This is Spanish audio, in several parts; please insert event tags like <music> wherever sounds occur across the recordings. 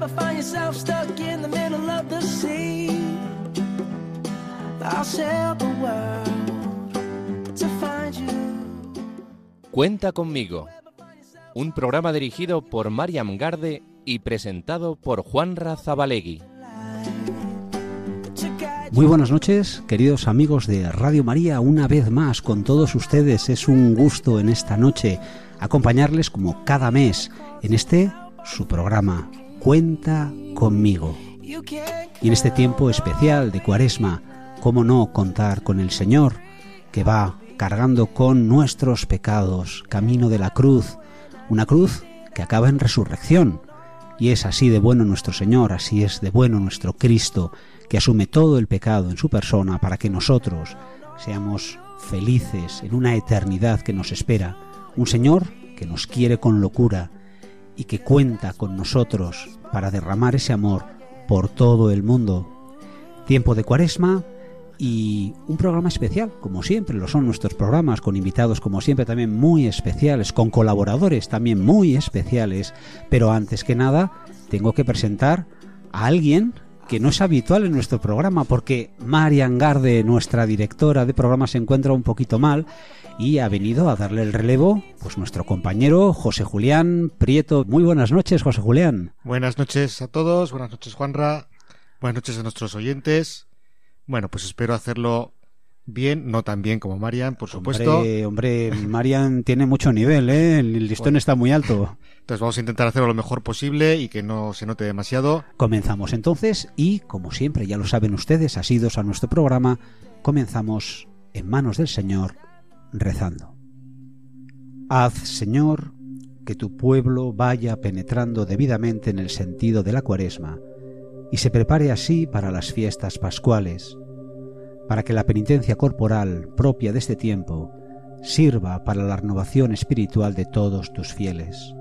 ever find yourself stuck in the middle of the sea, I'll sail the world to find you. Cuenta conmigo. Un programa dirigido por Mariam Garde y presentado por Juan Razabalegui. Muy buenas noches, queridos amigos de Radio María, una vez más con todos ustedes. Es un gusto en esta noche acompañarles como cada mes en este su programa Cuenta conmigo. Y en este tiempo especial de Cuaresma, ¿cómo no contar con el Señor que va cargando con nuestros pecados camino de la cruz, una cruz que acaba en resurrección? Y es así de bueno nuestro Señor, así es de bueno nuestro Cristo, que asume todo el pecado en su persona para que nosotros seamos felices en una eternidad que nos espera. Un Señor que nos quiere con locura y que cuenta con nosotros para derramar ese amor por todo el mundo. Tiempo de cuaresma y un programa especial, como siempre lo son nuestros programas, con invitados como siempre también muy especiales, con colaboradores también muy especiales, pero antes que nada tengo que presentar a alguien que no es habitual en nuestro programa porque Marian Garde, nuestra directora de programa, se encuentra un poquito mal y ha venido a darle el relevo pues nuestro compañero José Julián Prieto. Muy buenas noches, José Julián. Buenas noches a todos, buenas noches Juanra, buenas noches a nuestros oyentes. Bueno, pues espero hacerlo bien, no tan bien como Marian, por supuesto. Hombre, hombre Marian <laughs> tiene mucho nivel, ¿eh? el listón está muy alto. Entonces vamos a intentar hacerlo lo mejor posible y que no se note demasiado. Comenzamos entonces y, como siempre, ya lo saben ustedes, asidos a nuestro programa, comenzamos en manos del Señor rezando. Haz, Señor, que tu pueblo vaya penetrando debidamente en el sentido de la cuaresma y se prepare así para las fiestas pascuales, para que la penitencia corporal propia de este tiempo sirva para la renovación espiritual de todos tus fieles.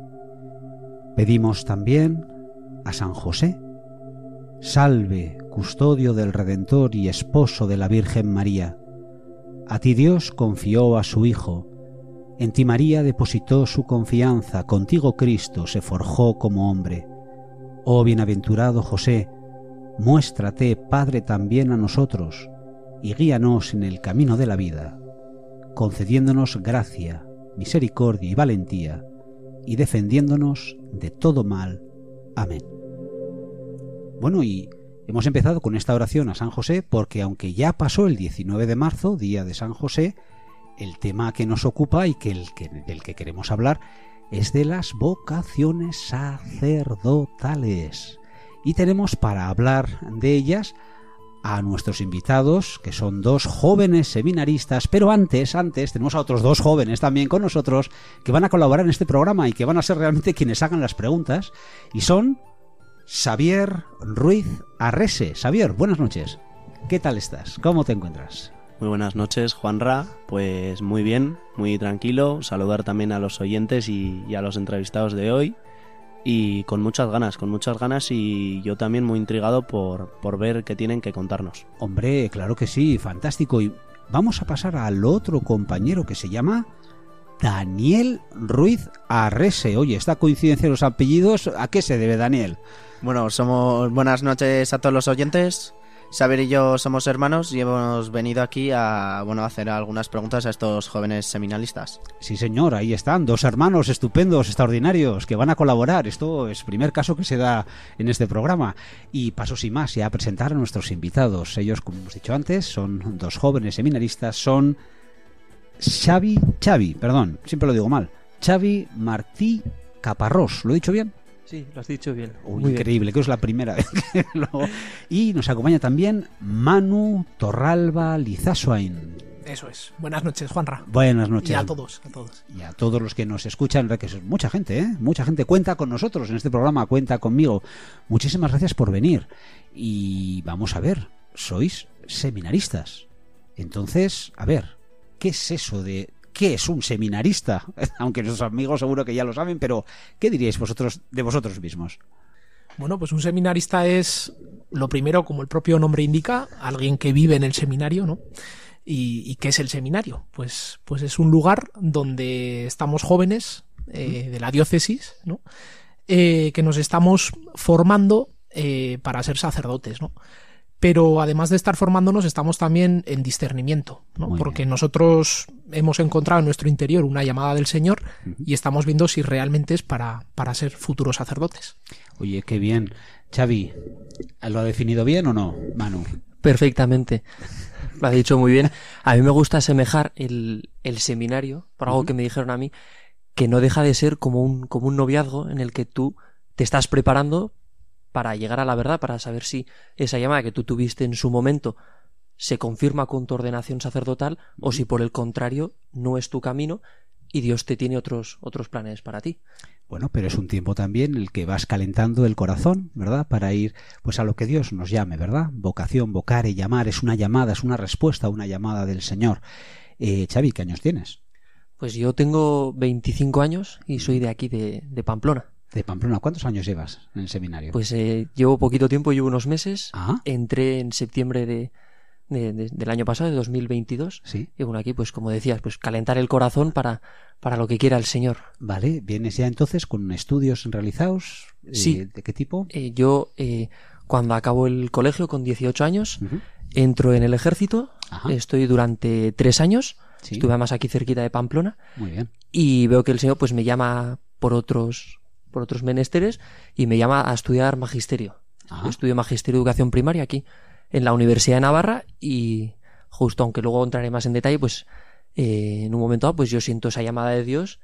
Pedimos también a San José, salve, custodio del Redentor y esposo de la Virgen María. A ti Dios confió a su Hijo, en ti María depositó su confianza, contigo Cristo se forjó como hombre. Oh bienaventurado José, muéstrate, Padre, también a nosotros, y guíanos en el camino de la vida, concediéndonos gracia, misericordia y valentía, y defendiéndonos de todo mal. Amén. Bueno, y hemos empezado con esta oración a San José porque aunque ya pasó el 19 de marzo, día de San José, el tema que nos ocupa y que, el que del que queremos hablar es de las vocaciones sacerdotales. Y tenemos para hablar de ellas a nuestros invitados, que son dos jóvenes seminaristas, pero antes, antes, tenemos a otros dos jóvenes también con nosotros que van a colaborar en este programa y que van a ser realmente quienes hagan las preguntas, y son Xavier Ruiz Arrese. Xavier, buenas noches. ¿Qué tal estás? ¿Cómo te encuentras? Muy buenas noches, Juan Ra. Pues muy bien, muy tranquilo. Saludar también a los oyentes y, y a los entrevistados de hoy y con muchas ganas, con muchas ganas y yo también muy intrigado por, por ver qué tienen que contarnos. Hombre, claro que sí, fantástico. Y vamos a pasar al otro compañero que se llama Daniel Ruiz Arrese. Oye, esta coincidencia de los apellidos, ¿a qué se debe, Daniel? Bueno, somos buenas noches a todos los oyentes. Saber y yo somos hermanos y hemos venido aquí a bueno, a hacer algunas preguntas a estos jóvenes seminalistas. Sí, señor, ahí están, dos hermanos estupendos, extraordinarios, que van a colaborar. Esto es primer caso que se da en este programa. Y paso sin más, ya a presentar a nuestros invitados. Ellos, como hemos dicho antes, son dos jóvenes seminaristas, son Xavi, Xavi, perdón, siempre lo digo mal, Xavi Martí Caparrós, ¿lo he dicho bien? Sí, lo has dicho bien. Uy, increíble, que es la primera vez que <laughs> lo... Y nos acompaña también Manu Torralba Lizasoain. Eso es. Buenas noches, Juanra. Buenas noches. Y a todos, a todos. Y a todos los que nos escuchan, que es mucha gente, ¿eh? Mucha gente cuenta con nosotros en este programa, cuenta conmigo. Muchísimas gracias por venir. Y vamos a ver, sois seminaristas. Entonces, a ver, ¿qué es eso de ¿Qué es un seminarista? <laughs> Aunque nuestros amigos seguro que ya lo saben, pero ¿qué diríais vosotros de vosotros mismos? Bueno, pues un seminarista es lo primero, como el propio nombre indica, alguien que vive en el seminario, ¿no? ¿Y, qué es el seminario? Pues, pues es un lugar donde estamos jóvenes eh, de la diócesis, ¿no? eh, que nos estamos formando eh, para ser sacerdotes, ¿no? Pero además de estar formándonos, estamos también en discernimiento, ¿no? Porque bien. nosotros hemos encontrado en nuestro interior una llamada del Señor y estamos viendo si realmente es para, para ser futuros sacerdotes. Oye, qué bien. Xavi, ¿lo ha definido bien o no, Manu? Perfectamente. Lo ha dicho muy bien. A mí me gusta asemejar el, el seminario, por algo que me dijeron a mí, que no deja de ser como un, como un noviazgo en el que tú te estás preparando para llegar a la verdad, para saber si esa llamada que tú tuviste en su momento se confirma con tu ordenación sacerdotal o si por el contrario no es tu camino y Dios te tiene otros, otros planes para ti. Bueno, pero es un tiempo también el que vas calentando el corazón, ¿verdad? Para ir pues a lo que Dios nos llame, ¿verdad? Vocación, vocare, llamar, es una llamada, es una respuesta a una llamada del Señor. Eh, Xavi, ¿qué años tienes? Pues yo tengo 25 años y soy de aquí, de, de Pamplona. De Pamplona, ¿cuántos años llevas en el seminario? Pues eh, llevo poquito tiempo, llevo unos meses. Ah, Entré en septiembre de, de- de- del año pasado, de 2022. sí. Y bueno, aquí, pues como decías, pues calentar el corazón para, para lo que quiera el Señor. Vale, ¿vienes ya entonces con estudios realizados? Eh, Sí. ¿De qué tipo? Eh, yo, eh, cuando acabo el colegio con 18 años, entro en el ejército. Ajá. Estoy durante tres años. Sí, Estuve además aquí cerquita de Pamplona. muy bien. y veo que el Señor pues me llama por otros por otros menesteres y me llama a estudiar magisterio. Yo estudio magisterio de educación primaria aquí en la Universidad de Navarra y justo aunque luego entraré más en detalle pues eh, en un momento dado pues yo siento esa llamada de Dios,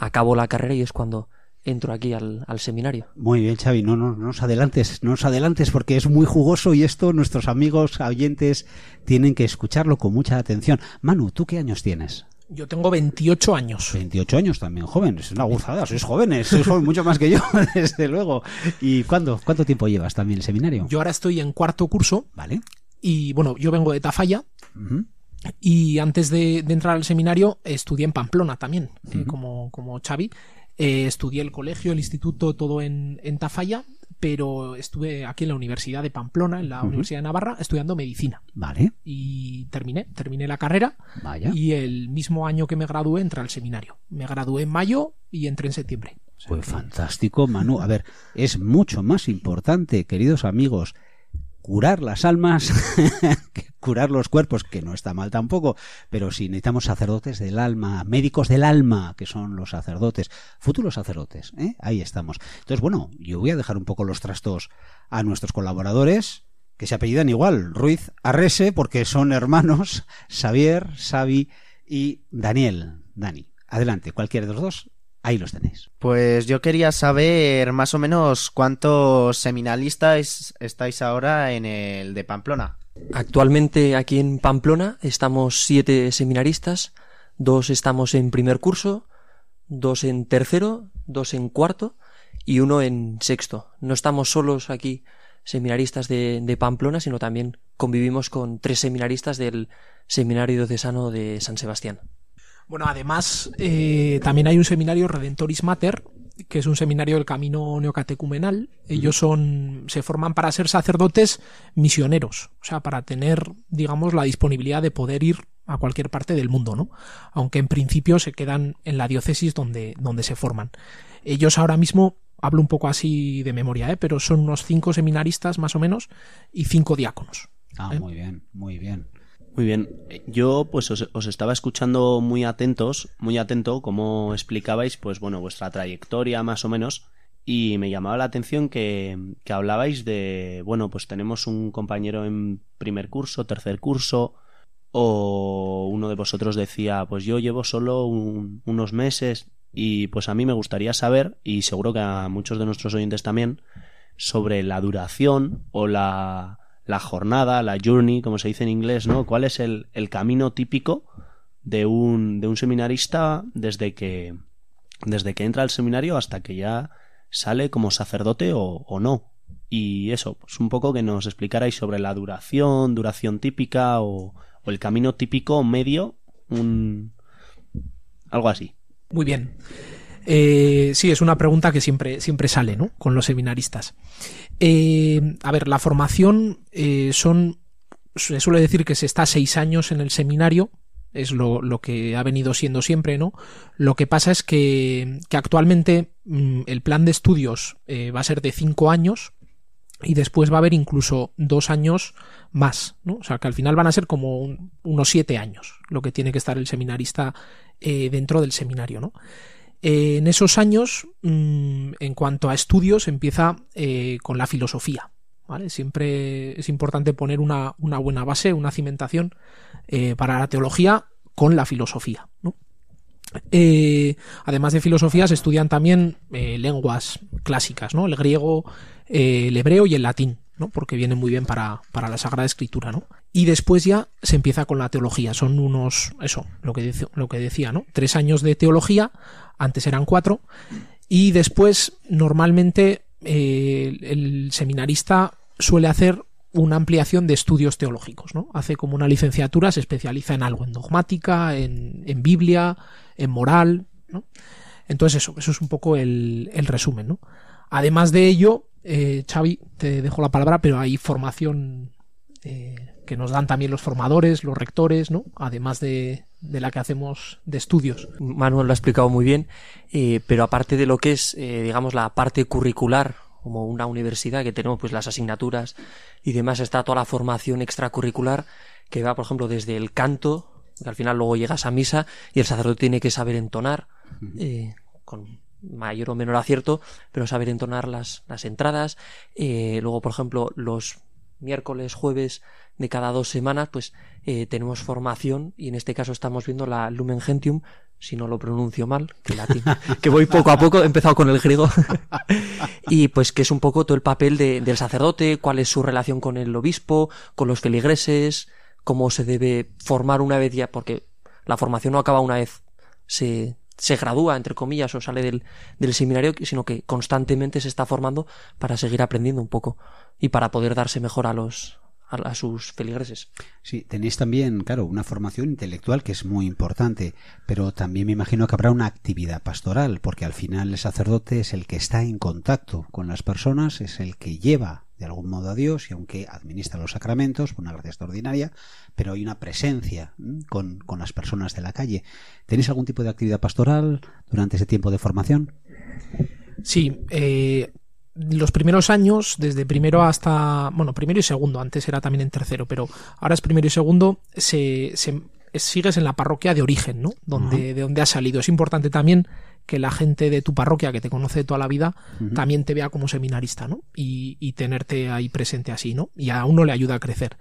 acabo la carrera y es cuando entro aquí al, al seminario. Muy bien, Xavi, no, no, no nos adelantes, no nos adelantes porque es muy jugoso y esto nuestros amigos oyentes tienen que escucharlo con mucha atención. Manu, ¿tú qué años tienes? Yo tengo 28 años. 28 años también, joven, es una gozada, sois jóvenes, sois joven- mucho más que yo, <laughs> desde luego. ¿Y cuándo, cuánto tiempo llevas también el seminario? Yo ahora estoy en cuarto curso Vale. y bueno, yo vengo de Tafalla y antes de, de entrar al seminario estudié en Pamplona también, eh, como, como Xavi. Eh, estudié el colegio, el instituto, todo en, en Tafalla, pero estuve aquí en la Universidad de Pamplona, en la. Universidad de Navarra, estudiando medicina. Vale, Y terminé, terminé la carrera vaya. y el mismo año que me gradué entré al seminario. Me gradué en mayo y entré en septiembre. O sea Pues que- fantástico, Manu. A ver, es mucho más importante, queridos amigos, curar las almas <laughs> curar los cuerpos, que no está mal tampoco, pero si necesitamos sacerdotes del alma, médicos del alma, que son los sacerdotes, futuros sacerdotes, ¿eh? ahí estamos. Entonces, bueno, yo voy a dejar un poco los trastos a nuestros colaboradores, que se apellidan igual, Ruiz Arrese, porque son hermanos, <laughs> Xavier, Xavi y Daniel. Dani, adelante, cualquiera de los dos, ahí los tenéis. Pues yo quería saber más o menos cuántos seminalistas estáis ahora en el de Pamplona. Actualmente aquí en Pamplona estamos siete seminaristas, dos estamos en primer curso, dos en tercero, dos en cuarto y uno en sexto. No estamos solos aquí seminaristas de, de Pamplona, sino también convivimos con tres seminaristas del Seminario Diocesano de San Sebastián. Bueno, además, eh, también hay un seminario Redentoris Mater, que es un seminario del camino neocatecumenal. Ellos son, se forman para ser sacerdotes misioneros, o sea, para tener, digamos, la disponibilidad de poder ir a cualquier parte del mundo, ¿no? Aunque en principio se quedan en la diócesis donde, donde se forman. Ellos ahora mismo, hablo un poco así de memoria, ¿eh? pero son unos cinco seminaristas más o menos y cinco diáconos. Ah, ¿Eh? muy bien, muy bien. Muy bien. Yo pues os, os estaba escuchando muy atentos, muy atento cómo explicabais pues bueno vuestra trayectoria más o menos y me llamaba la atención que, que hablabais de bueno pues tenemos un compañero en primer curso, tercer curso o uno de vosotros decía pues yo llevo solo un- unos meses y pues a mí me gustaría saber y seguro que a muchos de nuestros oyentes también sobre la duración o la, la jornada, la journey, como se dice en inglés, ¿no? ¿Cuál es el, el camino típico de un, de un seminarista desde que, desde que entra al seminario hasta que ya sale como sacerdote o, o no? Y eso, pues un poco que nos explicarais sobre la duración, duración típica o, o el camino típico medio, un, algo así. Muy bien. Eh, sí, es una pregunta que siempre, siempre sale, ¿no? Con los seminaristas. Eh, a ver, la formación eh, son. Se suele decir que se está seis años en el seminario, es lo, lo que ha venido siendo siempre, ¿no? Lo que pasa es que, que actualmente mm, el plan de estudios eh, va a ser de cinco años y después va a haber incluso dos años más, ¿no? O sea, que al final van a ser como un- unos siete años lo que tiene que estar el seminarista eh, dentro del seminario, ¿no? Eh, en esos años, mm, en cuanto a estudios, empieza eh, con la filosofía. ¿vale? Siempre es importante poner una, buena base, una cimentación eh, para la teología con la filosofía. además de filosofía, se estudian también lenguas clásicas, ¿no? el griego, el hebreo y el latín. ¿no? porque viene muy bien para, la Sagrada Escritura, ¿no? Y después ya se empieza con la teología. Son unos, eso, lo que, lo que decía, ¿no? Tres años de teología, antes eran cuatro, y después normalmente eh, el seminarista suele hacer una ampliación de estudios teológicos, ¿no? Hace como una licenciatura, se especializa en algo, en dogmática, en, Biblia, en moral, ¿no? Entonces eso, eso es un poco el, el resumen, ¿no? Además de ello, eh, Xavi, te dejo la palabra, pero hay formación eh, que nos dan también los formadores, los rectores, ¿no? Además de, de la que hacemos de estudios. Manuel lo ha explicado muy bien, eh, pero aparte de lo que es, eh, digamos, la parte curricular, como una universidad que tenemos pues las asignaturas y demás, está toda la formación extracurricular que va, por ejemplo, desde el canto, que al final luego llegas a misa y el sacerdote tiene que saber entonar, eh, con mayor o menor acierto, pero saber entonar las, las entradas. Eh, luego, por ejemplo, los miércoles, jueves de cada dos semanas, pues eh, tenemos formación y en este caso estamos viendo la Lumen Gentium, si no lo pronuncio mal, que latín, <laughs> que voy poco a poco, he empezado con el griego, <laughs> y pues que es un poco todo el papel de- del sacerdote, cuál es su relación con el obispo, con los feligreses, cómo se debe formar una vez ya, porque la formación no acaba una vez se, se gradúa, entre comillas, o sale del, del seminario, sino que constantemente se está formando para seguir aprendiendo un poco y para poder darse mejor a los a, sus feligreses. Sí, tenéis también, claro, una formación intelectual que es muy importante, pero también me imagino que habrá una actividad pastoral, porque al final el sacerdote es el que está en contacto con las personas, es el que lleva de algún modo a Dios y aunque administra los sacramentos, una gracia extraordinaria, pero hay una presencia con, con las personas de la calle. ¿Tenéis algún tipo de actividad pastoral durante ese tiempo de formación? Sí, eh, los primeros años, desde primero hasta, bueno, primero y segundo, antes era también en tercero, pero ahora es primero y segundo, se, se- sigues en la parroquia de origen, ¿no? Donde, de donde has salido. Es importante también que la gente de tu parroquia, que te conoce de toda la vida, también te vea como seminarista, ¿no? Y, y tenerte ahí presente así, ¿no? Y a uno le ayuda a crecer.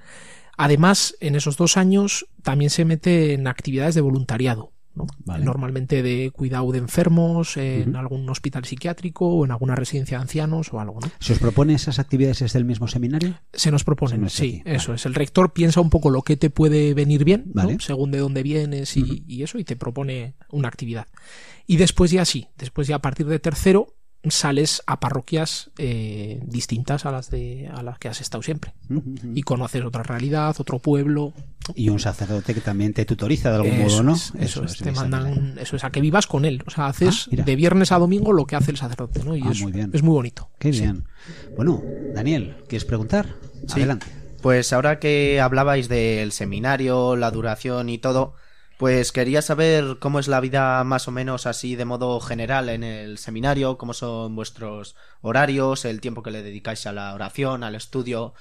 Además, en esos dos años también se mete en actividades de voluntariado. ¿No? Vale. Normalmente de cuidado de enfermos, en algún hospital psiquiátrico o en alguna residencia de ancianos o algo. ¿no? ¿Se os propone esas actividades desde el mismo seminario? Se nos proponen, Se sí, eso es. El rector piensa un poco lo que te puede venir bien, ¿no? Vale. según de dónde vienes y, y eso, y te propone una actividad. Y después ya sí, después ya a partir de tercero sales a parroquias eh, distintas a las de a las que has estado siempre <laughs> y conoces otra realidad, otro pueblo. Y un sacerdote que también te tutoriza de algún Eso modo, ¿no? es, eso, es, te mandan, eso es, a que vivas con él. O sea, haces Ah, mira. de viernes a domingo lo que hace el sacerdote, ¿no? Y Ah, es, muy bien. es muy bonito. Qué Sí. bien. Bueno, Daniel, ¿quieres preguntar? Sí. Adelante. Pues ahora que hablabais del seminario, la duración y todo, pues quería saber cómo es la vida más o menos así de modo general en el seminario, cómo son vuestros horarios, el tiempo que le dedicáis a la oración, al estudio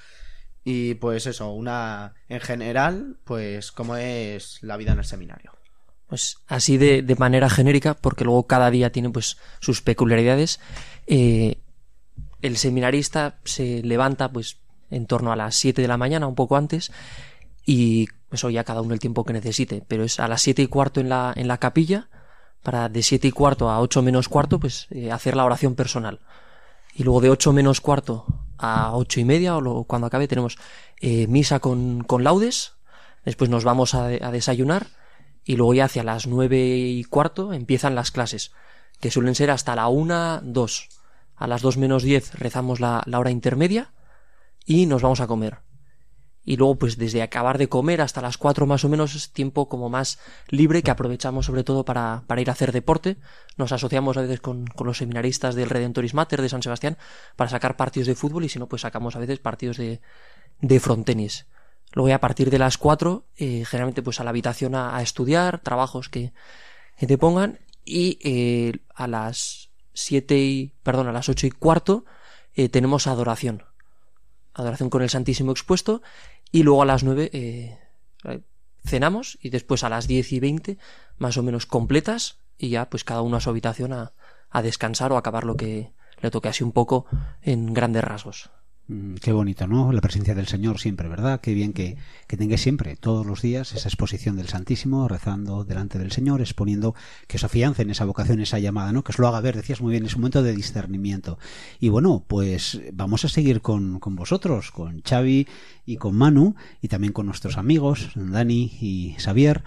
y pues eso, una en general, pues cómo es la vida en el seminario. Pues así de, de manera genérica, porque luego cada día tiene pues sus peculiaridades. eh, el seminarista se levanta pues en torno a las 7 de la mañana, un poco antes, y eso ya cada uno el tiempo que necesite, pero es a las siete y cuarto en la, en la capilla, para de siete y cuarto a ocho menos cuarto, pues eh, hacer la oración personal. Y luego de ocho menos cuarto a ocho y media, o cuando acabe, tenemos eh, misa con, con laudes, después nos vamos a, a desayunar, y luego ya hacia las nueve y cuarto empiezan las clases, que suelen ser hasta la una, dos. A las dos menos diez rezamos la, la hora intermedia y nos vamos a comer. Y luego, pues desde acabar de comer hasta las cuatro más o menos es tiempo como más libre que aprovechamos sobre todo para, para ir a hacer deporte. Nos asociamos a veces con, con los seminaristas del Redentoris Mater de San Sebastián para sacar partidos de fútbol y si no, pues sacamos a veces partidos de, de frontenis. Luego a partir de las 4, eh, generalmente pues a la habitación a, estudiar, trabajos que, que te pongan, y eh, a las 7 y, perdón, a las 8 y cuarto eh, tenemos adoración. Adoración con el Santísimo expuesto, y luego a las 9 eh, cenamos, y después a las 10 y 20, más o menos completas, y ya pues cada uno a su habitación a, a descansar o acabar lo que le toque así un poco en grandes rasgos. Mm, Qué bonito, ¿no? La presencia del Señor siempre, ¿verdad? Qué bien que, que tengáis siempre, todos los días, esa exposición del Santísimo, rezando delante del Señor, exponiendo que os afiancen esa vocación, esa llamada, ¿no? Que os lo haga ver, decías muy bien, es un momento de discernimiento. Y bueno, pues vamos a seguir con, con vosotros, con Xavi y con Manu, y también con nuestros amigos, Dani y Xavier.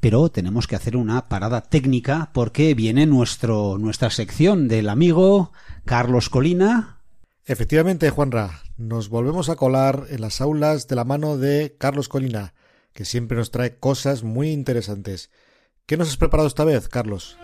Pero tenemos que hacer una parada técnica porque viene nuestro, nuestra sección del amigo Carlos Colina, Efectivamente, Juanra, nos volvemos a colar en las aulas de la mano de Carlos Colina, que siempre nos trae cosas muy interesantes. ¿Qué nos has preparado esta vez, Carlos?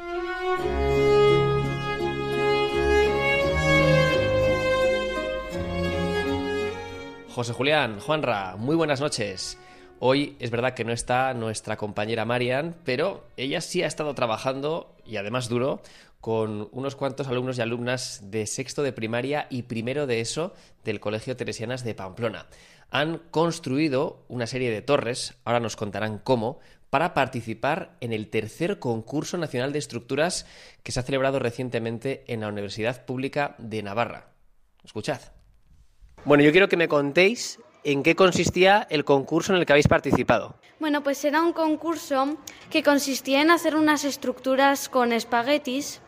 José Julián, Juanra, muy buenas noches. Hoy es verdad que no está nuestra compañera Marian, pero ella sí ha estado trabajando, y además duro, con unos cuantos alumnos y alumnas de sexto de primaria y primero de eso del Colegio Teresianas de Pamplona. Han construido una serie de torres, ahora nos contarán cómo, para participar en el tercer concurso nacional de estructuras que se ha celebrado recientemente en la Universidad Pública de Navarra. Escuchad. Bueno, yo quiero que me contéis en qué consistía el concurso en el que habéis participado. Bueno, pues era un concurso que consistía en hacer unas estructuras con espaguetis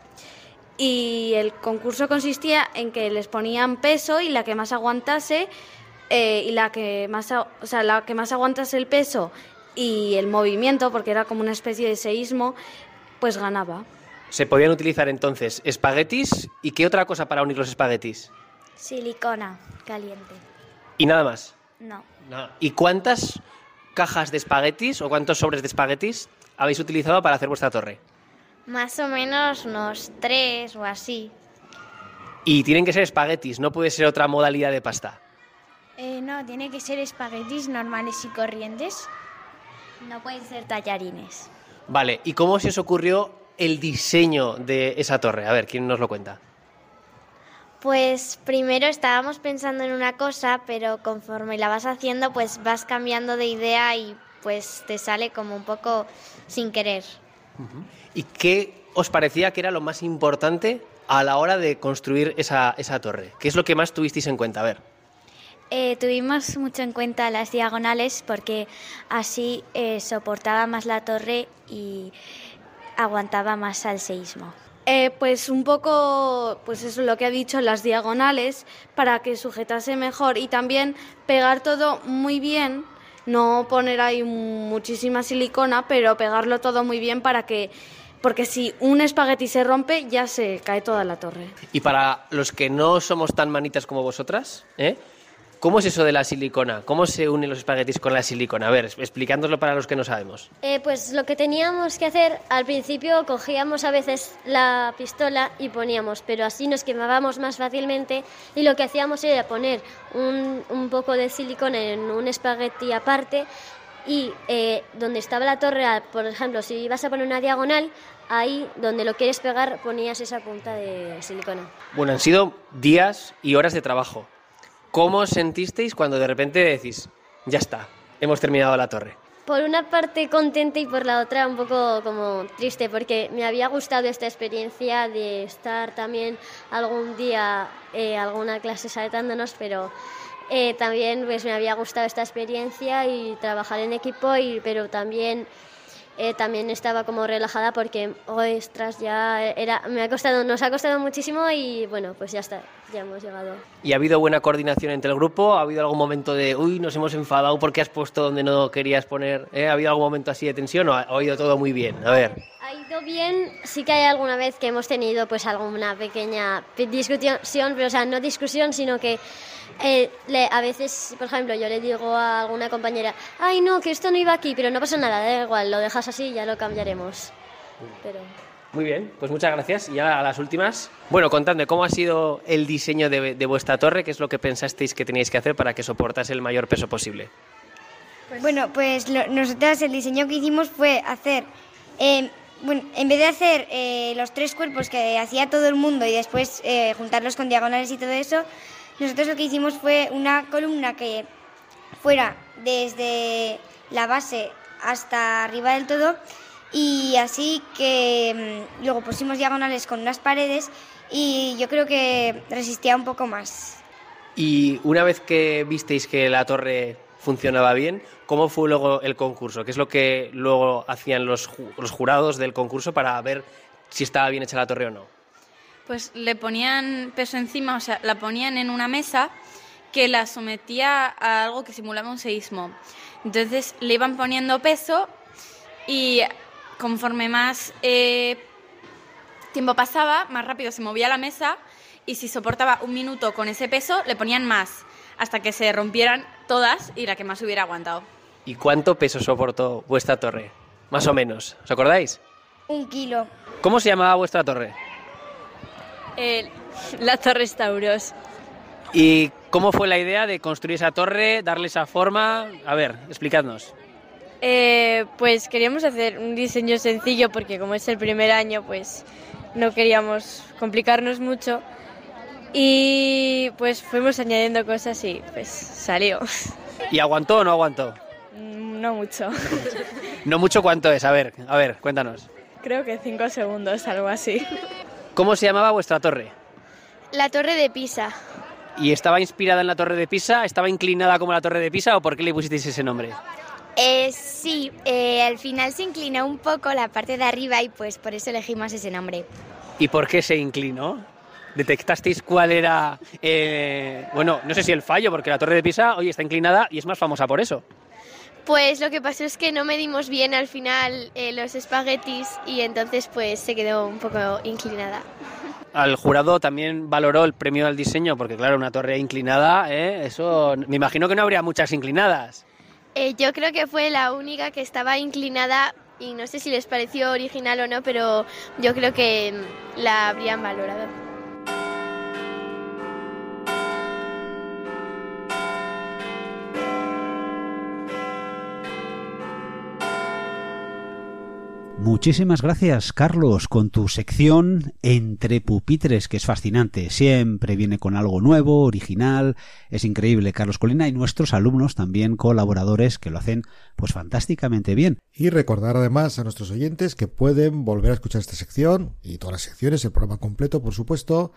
y el concurso consistía en que les ponían peso y la que más aguantase eh, y la que más, a- o sea, la que más aguantase el peso y el movimiento, porque era como una especie de seísmo, pues ganaba. Se podían utilizar entonces espaguetis y qué otra cosa para unir los espaguetis. Silicona caliente. Y nada más. No. ¿Y cuántas cajas de espaguetis o cuántos sobres de espaguetis habéis utilizado para hacer vuestra torre? Más o menos unos tres o así. Y tienen que ser espaguetis, no puede ser otra modalidad de pasta. Eh, no, tiene que ser espaguetis normales y corrientes. No pueden ser tallarines. Vale, ¿y cómo se os ocurrió el diseño de esa torre? A ver, ¿quién nos lo cuenta? Pues primero estábamos pensando en una cosa, pero conforme la vas haciendo, pues vas cambiando de idea y pues te sale como un poco sin querer. ¿Y qué os parecía que era lo más importante a la hora de construir esa, esa torre? ¿Qué es lo que más tuvisteis en cuenta? A ver. Eh, tuvimos mucho en cuenta las diagonales porque así eh, soportaba más la torre y aguantaba más al seísmo. Eh, pues un poco, pues eso es lo que ha dicho, las diagonales para que sujetase mejor y también pegar todo muy bien, no poner ahí muchísima silicona, pero pegarlo todo muy bien para que, porque si un espagueti se rompe ya se cae toda la torre. Y para los que no somos tan manitas como vosotras, ¿eh? ¿Cómo es eso de la silicona? ¿Cómo se unen los espaguetis con la silicona? A ver, explicándoslo para los que no sabemos. Eh, pues lo que teníamos que hacer al principio cogíamos a veces la pistola y poníamos, pero así nos quemábamos más fácilmente y lo que hacíamos era poner un, un poco de silicona en un espagueti aparte y eh, donde estaba la torre, a- por ejemplo, si ibas a poner una diagonal, ahí donde lo quieres pegar ponías esa punta de silicona. Bueno, han sido días y horas de trabajo. ¿Cómo os sentisteis cuando de repente decís, ya está, hemos terminado la torre? Por una parte contenta y por la otra un poco como triste porque me había gustado esta experiencia de estar también algún día eh, alguna clase saltándonos, pero eh, también pues me había gustado esta experiencia y trabajar en equipo, y, pero también eh, también estaba como relajada porque ostras ya era me ha costado nos ha costado muchísimo y bueno pues ya está ya hemos llegado. ¿Y ha habido buena coordinación entre el grupo? ¿Ha habido algún momento de, uy, nos hemos enfadado porque has puesto donde no querías poner? ¿Eh? ¿Ha habido algún momento así de tensión o ha, ido todo muy bien? A ver. Ha ido bien, sí que hay alguna vez que hemos tenido pues alguna pequeña pe- discusión, pero o sea, no discusión, sino que eh, le- a veces, por ejemplo, yo le digo a alguna compañera, ay no, que esto no iba aquí, pero no pasa nada, da igual, lo dejas así y ya lo cambiaremos. Pero... Muy bien, pues muchas gracias. Y ya a las últimas. Bueno, contadme, ¿cómo ha sido el diseño de, de vuestra torre? ¿Qué es lo que pensasteis que teníais que hacer para que soportase el mayor peso posible? Bueno, pues lo- nosotras el diseño que hicimos fue hacer, eh, bueno, en vez de hacer eh, los tres cuerpos que hacía todo el mundo y después eh, juntarlos con diagonales y todo eso, nosotros lo que hicimos fue una columna que fuera desde la base hasta arriba del todo y así que mm, luego pusimos diagonales con unas paredes y yo creo que resistía un poco más. Y una vez que visteis que la torre funcionaba bien, ¿cómo fue luego el concurso? ¿Qué es lo que luego hacían los, los jurados del concurso para ver si estaba bien hecha la torre o no? Pues le ponían peso encima, o sea, la ponían en una mesa que la sometía a algo que simulaba un seísmo. Entonces le iban poniendo peso y conforme más eh, tiempo pasaba, más rápido se movía la mesa y si soportaba un minuto con ese peso, le ponían más, hasta que se rompieran todas y la que más hubiera aguantado. ¿Y cuánto peso soportó vuestra torre? Más o menos, ¿os acordáis? Un kilo. ¿Cómo se llamaba vuestra torre? La Torre Tauros. ¿Y cómo fue la idea de construir esa torre, darle esa forma? A ver, explicadnos. Eh, pues queríamos hacer un diseño sencillo porque como es el primer año, pues no queríamos complicarnos mucho. Y pues fuimos añadiendo cosas y pues salió. ¿Y aguantó o no aguantó? Mm, No mucho. No mucho cuánto es, a ver, a ver, cuéntanos. Creo que cinco segundos, algo así. ¿Cómo se llamaba vuestra torre? La torre de Pisa. ¿Y estaba inspirada en la torre de Pisa? ¿Estaba inclinada como la torre de Pisa o por qué le pusisteis ese nombre? Eh, sí, eh, al final se inclinó un poco la parte de arriba y pues por eso elegimos ese nombre. ¿Y por qué se inclinó? ¿Detectasteis cuál era, eh, bueno, no sé si el fallo, porque la torre de Pisa hoy está inclinada y es más famosa por eso? Pues lo que pasó es que no medimos bien al final eh, los espaguetis y entonces pues se quedó un poco inclinada. Al jurado también valoró el premio al diseño, porque claro, una torre inclinada, ¿eh? eso, me imagino que no habría muchas inclinadas. Eh, yo creo que fue la única que estaba inclinada y no sé si les pareció original o no, pero yo creo que mm, la habrían valorado. Muchísimas gracias, Carlos, con tu sección Entre Pupitres, que es fascinante. Siempre viene con algo nuevo, original. Es increíble, Carlos Colina, y nuestros alumnos también colaboradores que lo hacen pues fantásticamente bien. Y recordar además a nuestros oyentes que pueden volver a escuchar esta sección y todas las secciones, el programa completo, por supuesto,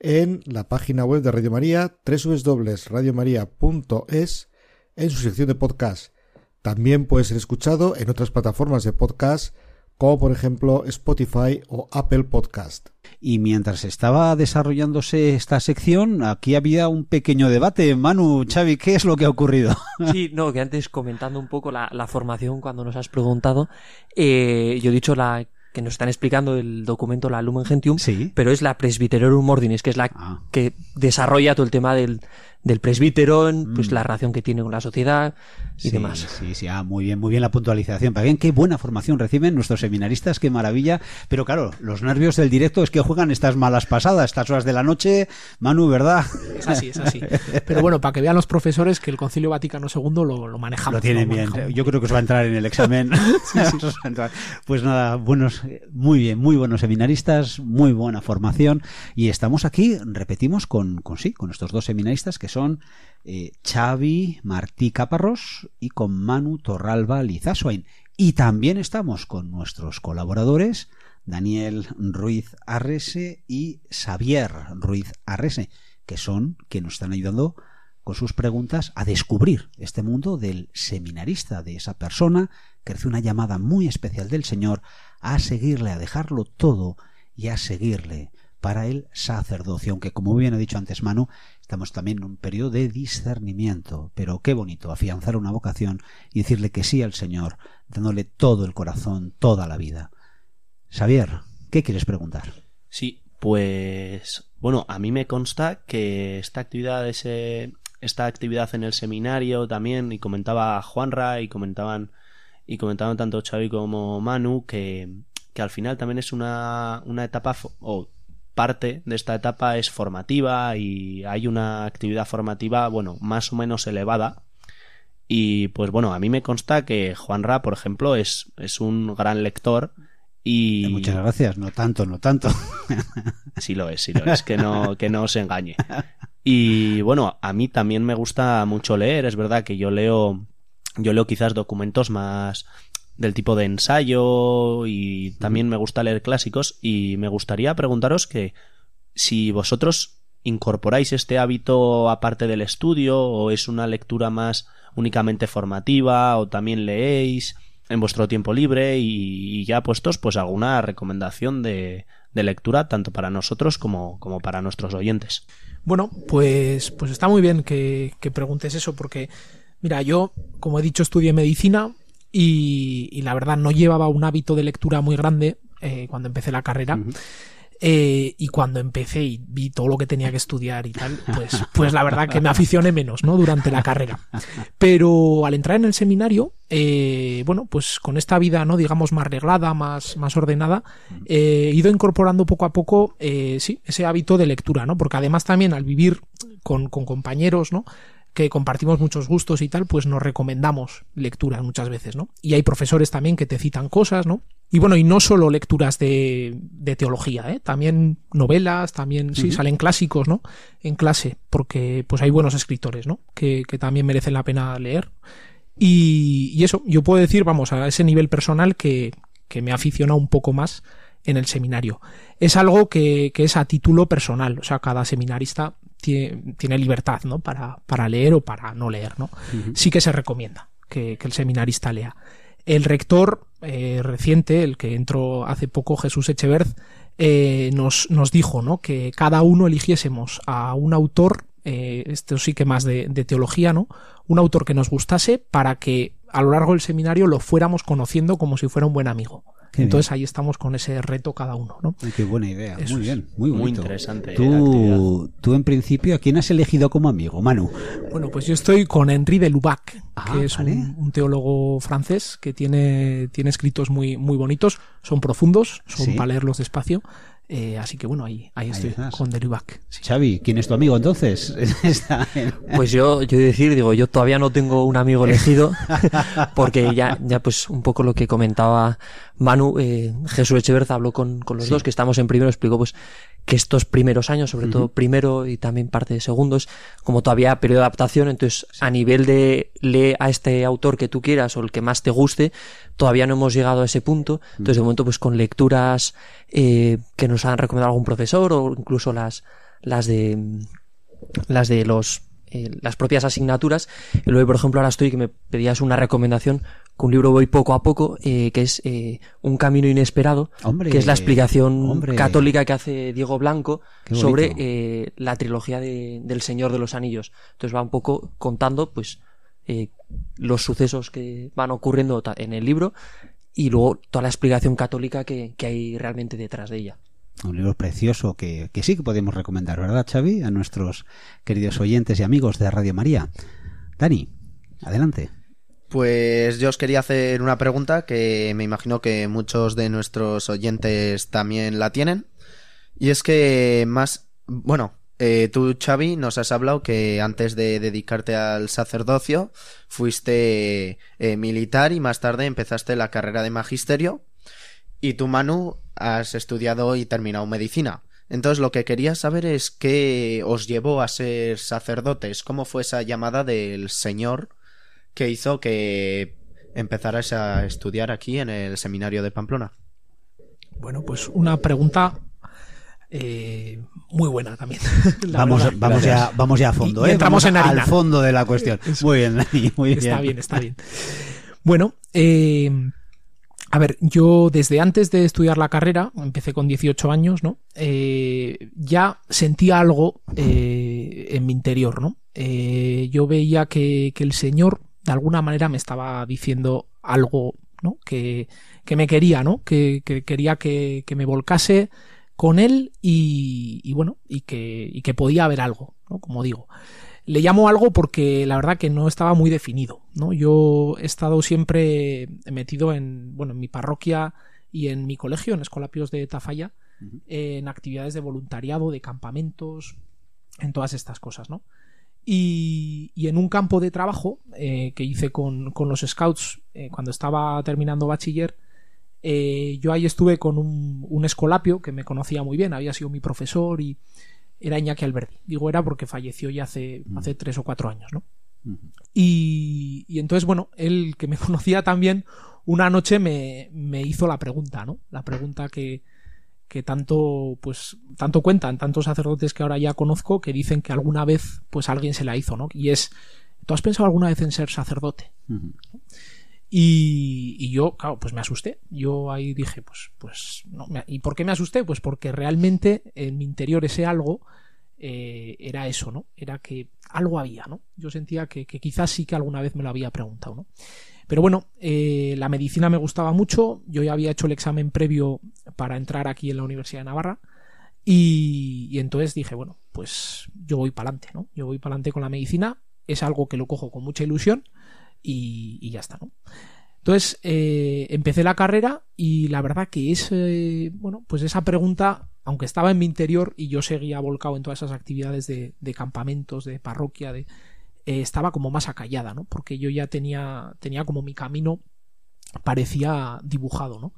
en la página web de Radio María, www.radiomaria.es, en su sección de podcast. También puede ser escuchado en otras plataformas de podcast, como por ejemplo Spotify o Apple Podcast. Y mientras estaba desarrollándose esta sección, aquí había un pequeño debate. Manu, Xavi, ¿qué es lo que ha ocurrido? <laughs> Sí, no, que antes comentando un poco la, la formación cuando nos has preguntado, eh, yo he dicho la que nos están explicando el documento la Lumen Gentium, pero es la Presbyterorum Ordinis, que es la que desarrolla todo el tema del, del presbítero, pues Mm. la relación que tiene con la sociedad y Sí, demás. Sí, sí, ah, muy bien, muy bien la puntualización. Para bien, qué buena formación reciben nuestros seminaristas, qué maravilla. Pero claro, los nervios del directo es que juegan estas malas pasadas, estas horas de la noche. Manu, ¿verdad? Es así, es así. Pero bueno, para que vean los profesores que el Concilio Vaticano II lo, lo manejamos. Lo tienen lo bien. manejamos. Yo creo que os va a entrar en el examen. <laughs> <laughs> A entrar. Pues nada, buenos, muy bien, muy buenos seminaristas, muy buena formación. Y estamos aquí, repetimos, con, con sí, con estos dos seminaristas que son eh, Xavi Martí Caparrós y con Manu Torralba Lizasoain. Y también estamos con nuestros colaboradores, Daniel Ruiz Arrese y Xavier Ruiz Arrese, que son que nos están ayudando con sus preguntas a descubrir este mundo del seminarista, de esa persona que hace una llamada muy especial del Señor a seguirle, a dejarlo todo y a seguirle para el sacerdocio, aunque como bien ha dicho antes Manu, estamos también en un periodo de discernimiento, pero qué bonito afianzar una vocación y decirle que sí al Señor, dándole todo el corazón, toda la vida. Xavier, ¿qué quieres preguntar? Sí, pues bueno, a mí me consta que esta actividad, ese, esta actividad en el seminario también, y comentaba Juanra y comentaban y comentaban tanto Xavi como Manu que, que al final también es una, una etapa o parte de esta etapa es formativa y hay una actividad formativa, bueno, más o menos elevada Y pues bueno, a mí me consta que Juanra, por ejemplo, es, es un gran lector y... Muchas gracias, no tanto, no tanto. <laughs> Sí lo es, sí lo es, que no, que no os engañe. Y bueno, a mí también me gusta mucho leer, es verdad que yo leo, yo leo quizás documentos más del tipo de ensayo y también me gusta leer clásicos y me gustaría preguntaros que si vosotros incorporáis este hábito aparte del estudio o es una lectura más únicamente formativa o también leéis en vuestro tiempo libre y, y ya puestos pues alguna recomendación de, de lectura tanto para nosotros como, como para nuestros oyentes. Bueno, pues, pues está muy bien que, que preguntes eso, porque, mira, yo, como he dicho, estudié medicina y, y la verdad no llevaba un hábito de lectura muy grande eh, cuando empecé la carrera. Eh, y cuando empecé y vi todo lo que tenía que estudiar y tal, pues, <laughs> pues la verdad que me aficioné menos, ¿no? Durante la carrera. Pero al entrar en el seminario, eh, bueno, pues con esta vida, ¿no? Digamos, más reglada, más, más ordenada, eh, he ido incorporando poco a poco, sí, ese hábito de lectura, ¿no? Porque además también al vivir con, con compañeros, ¿no? Que compartimos muchos gustos y tal, pues nos recomendamos lecturas muchas veces, ¿no? Y hay profesores también que te citan cosas, ¿no? Y bueno, y no solo lecturas de, de teología, ¿eh? También novelas, también, sí, Ujú. salen clásicos, ¿no? En clase, porque pues hay buenos escritores, ¿no? Que, que también merecen la pena leer. Y, y eso, yo puedo decir, vamos, a ese nivel personal que, que me aficiona un poco más en el seminario. Es algo que, que es a título personal, o sea, cada seminarista tiene, tiene libertad, ¿no? Para, para leer o para no leer, ¿no? Sí que se recomienda que, que el seminarista lea. El rector eh, reciente, el que entró hace poco, Jesús Echeverz, eh, nos, nos dijo ¿no? que cada uno eligiésemos a un autor, eh, esto sí que más de, de teología, ¿no? un autor que nos gustase para que a lo largo del seminario lo fuéramos conociendo como si fuera un buen amigo. Qué Entonces ahí estamos con ese reto cada uno. ¿no? Ay, Qué buena idea, Eso muy bien, muy Muy interesante Tú, tú en principio, ¿a quién has elegido como amigo, Manu? Bueno, pues yo estoy con Henri de Lubac, Ah, que es vale. un, un teólogo francés que tiene, tiene escritos muy, muy bonitos, son profundos, son Sí. para leerlos despacio. Eh, así que bueno, ahí, ahí estoy estás. con de Lubac. Xavi, ¿quién es tu amigo entonces? <laughs> Pues yo, yo decir, digo, yo todavía no tengo un amigo elegido, <laughs> porque ya, ya pues un poco lo que comentaba Manu, eh, Jesús Echeverz habló con, con los Sí. dos que estamos en primero, explicó pues que estos primeros años, sobre todo primero y también parte de segundos, como todavía periodo de adaptación, entonces a nivel de lee a este autor que tú quieras o el que más te guste, todavía no hemos llegado a ese punto, entonces de momento pues con lecturas eh, que nos han recomendado algún profesor o incluso las, las de las de los eh, las propias asignaturas. Y luego, por ejemplo, ahora estoy que me pedías una recomendación un libro voy poco a poco, eh, que es eh, Un camino inesperado, Hombre, que es la explicación hombre. católica que hace Diego Blanco sobre eh, la trilogía de- del Señor de los Anillos. Entonces va un poco contando, pues, eh, los sucesos que van ocurriendo en el libro y luego toda la explicación católica que, que hay realmente detrás de ella. Un libro precioso que, que sí que podemos recomendar, ¿verdad, Xavi? A nuestros queridos oyentes y amigos de Radio María. Dani, adelante. Pues yo os quería hacer una pregunta que me imagino que muchos de nuestros oyentes también la tienen. Y es que más, bueno, eh, tú Xavi nos has hablado que antes de dedicarte al sacerdocio fuiste eh, militar y más tarde empezaste la carrera de magisterio. Y tú Manu has estudiado y terminado medicina. Entonces lo que quería saber es qué os llevó a ser sacerdotes, cómo fue esa llamada del Señor que hizo que empezaras a estudiar aquí en el seminario de Pamplona. Bueno, pues una pregunta eh, muy buena también. <laughs> Vamos, verdad. vamos, ya, vamos ya a fondo, Y- ¿eh? entramos Vamos en harina. al fondo de la cuestión. <laughs> Muy bien, Dani, muy bien. Está bien, está bien. Bueno, eh, a ver, yo desde antes de estudiar la carrera, empecé con 18 años, ¿no? Eh, ya sentía algo eh, en mi interior, ¿no? Eh, yo veía que, que el Señor de alguna manera me estaba diciendo algo, ¿no? Que, que me quería, ¿no? Que, que quería que, que me volcase con él y, y bueno, y que, y que podía haber algo, ¿no? Como digo. Le llamo algo porque la verdad que no estaba muy definido, ¿no? Yo he estado siempre metido en, bueno, en mi parroquia y en mi colegio, en Escolapios de Tafalla, en actividades de voluntariado, de campamentos, en todas estas cosas, ¿no? Y, y en un campo de trabajo eh, que hice con, con los scouts eh, cuando estaba terminando bachiller, eh, yo ahí estuve con un, un escolapio que me conocía muy bien, había sido mi profesor y era Iñaki Alberdi. Digo era porque falleció ya hace, hace tres o cuatro años, ¿no? Y, y entonces, bueno, él que me <laughs> conocía también, una noche me, me hizo la pregunta, ¿no? La pregunta que, que tanto, pues, tanto cuentan tantos sacerdotes que ahora ya conozco que dicen que alguna vez, pues, alguien se la hizo, ¿no? Y es, ¿tú has pensado alguna vez en ser sacerdote? Y, y yo, claro, pues me asusté. Yo ahí dije, pues, pues, no. ¿Y por qué me asusté? Pues porque realmente en mi interior ese algo eh, era eso, ¿no? Era que algo había, ¿no? Yo sentía que, que quizás sí que alguna vez me lo había preguntado, ¿no? Pero bueno, eh, la medicina me gustaba mucho. Yo ya había hecho el examen previo para entrar aquí en la Universidad de Navarra. Y, entonces dije, bueno, pues yo voy para adelante, ¿no? Yo voy para adelante con la medicina. Es algo que lo cojo con mucha ilusión y, y ya está, ¿no? Entonces eh, empecé la carrera y la verdad que es, eh, bueno, pues esa pregunta, aunque estaba en mi interior y yo seguía volcado en todas esas actividades de, de campamentos, de parroquia, de, eh, estaba como más acallada, ¿no? Porque yo ya tenía, tenía como mi camino parecía dibujado, ¿no?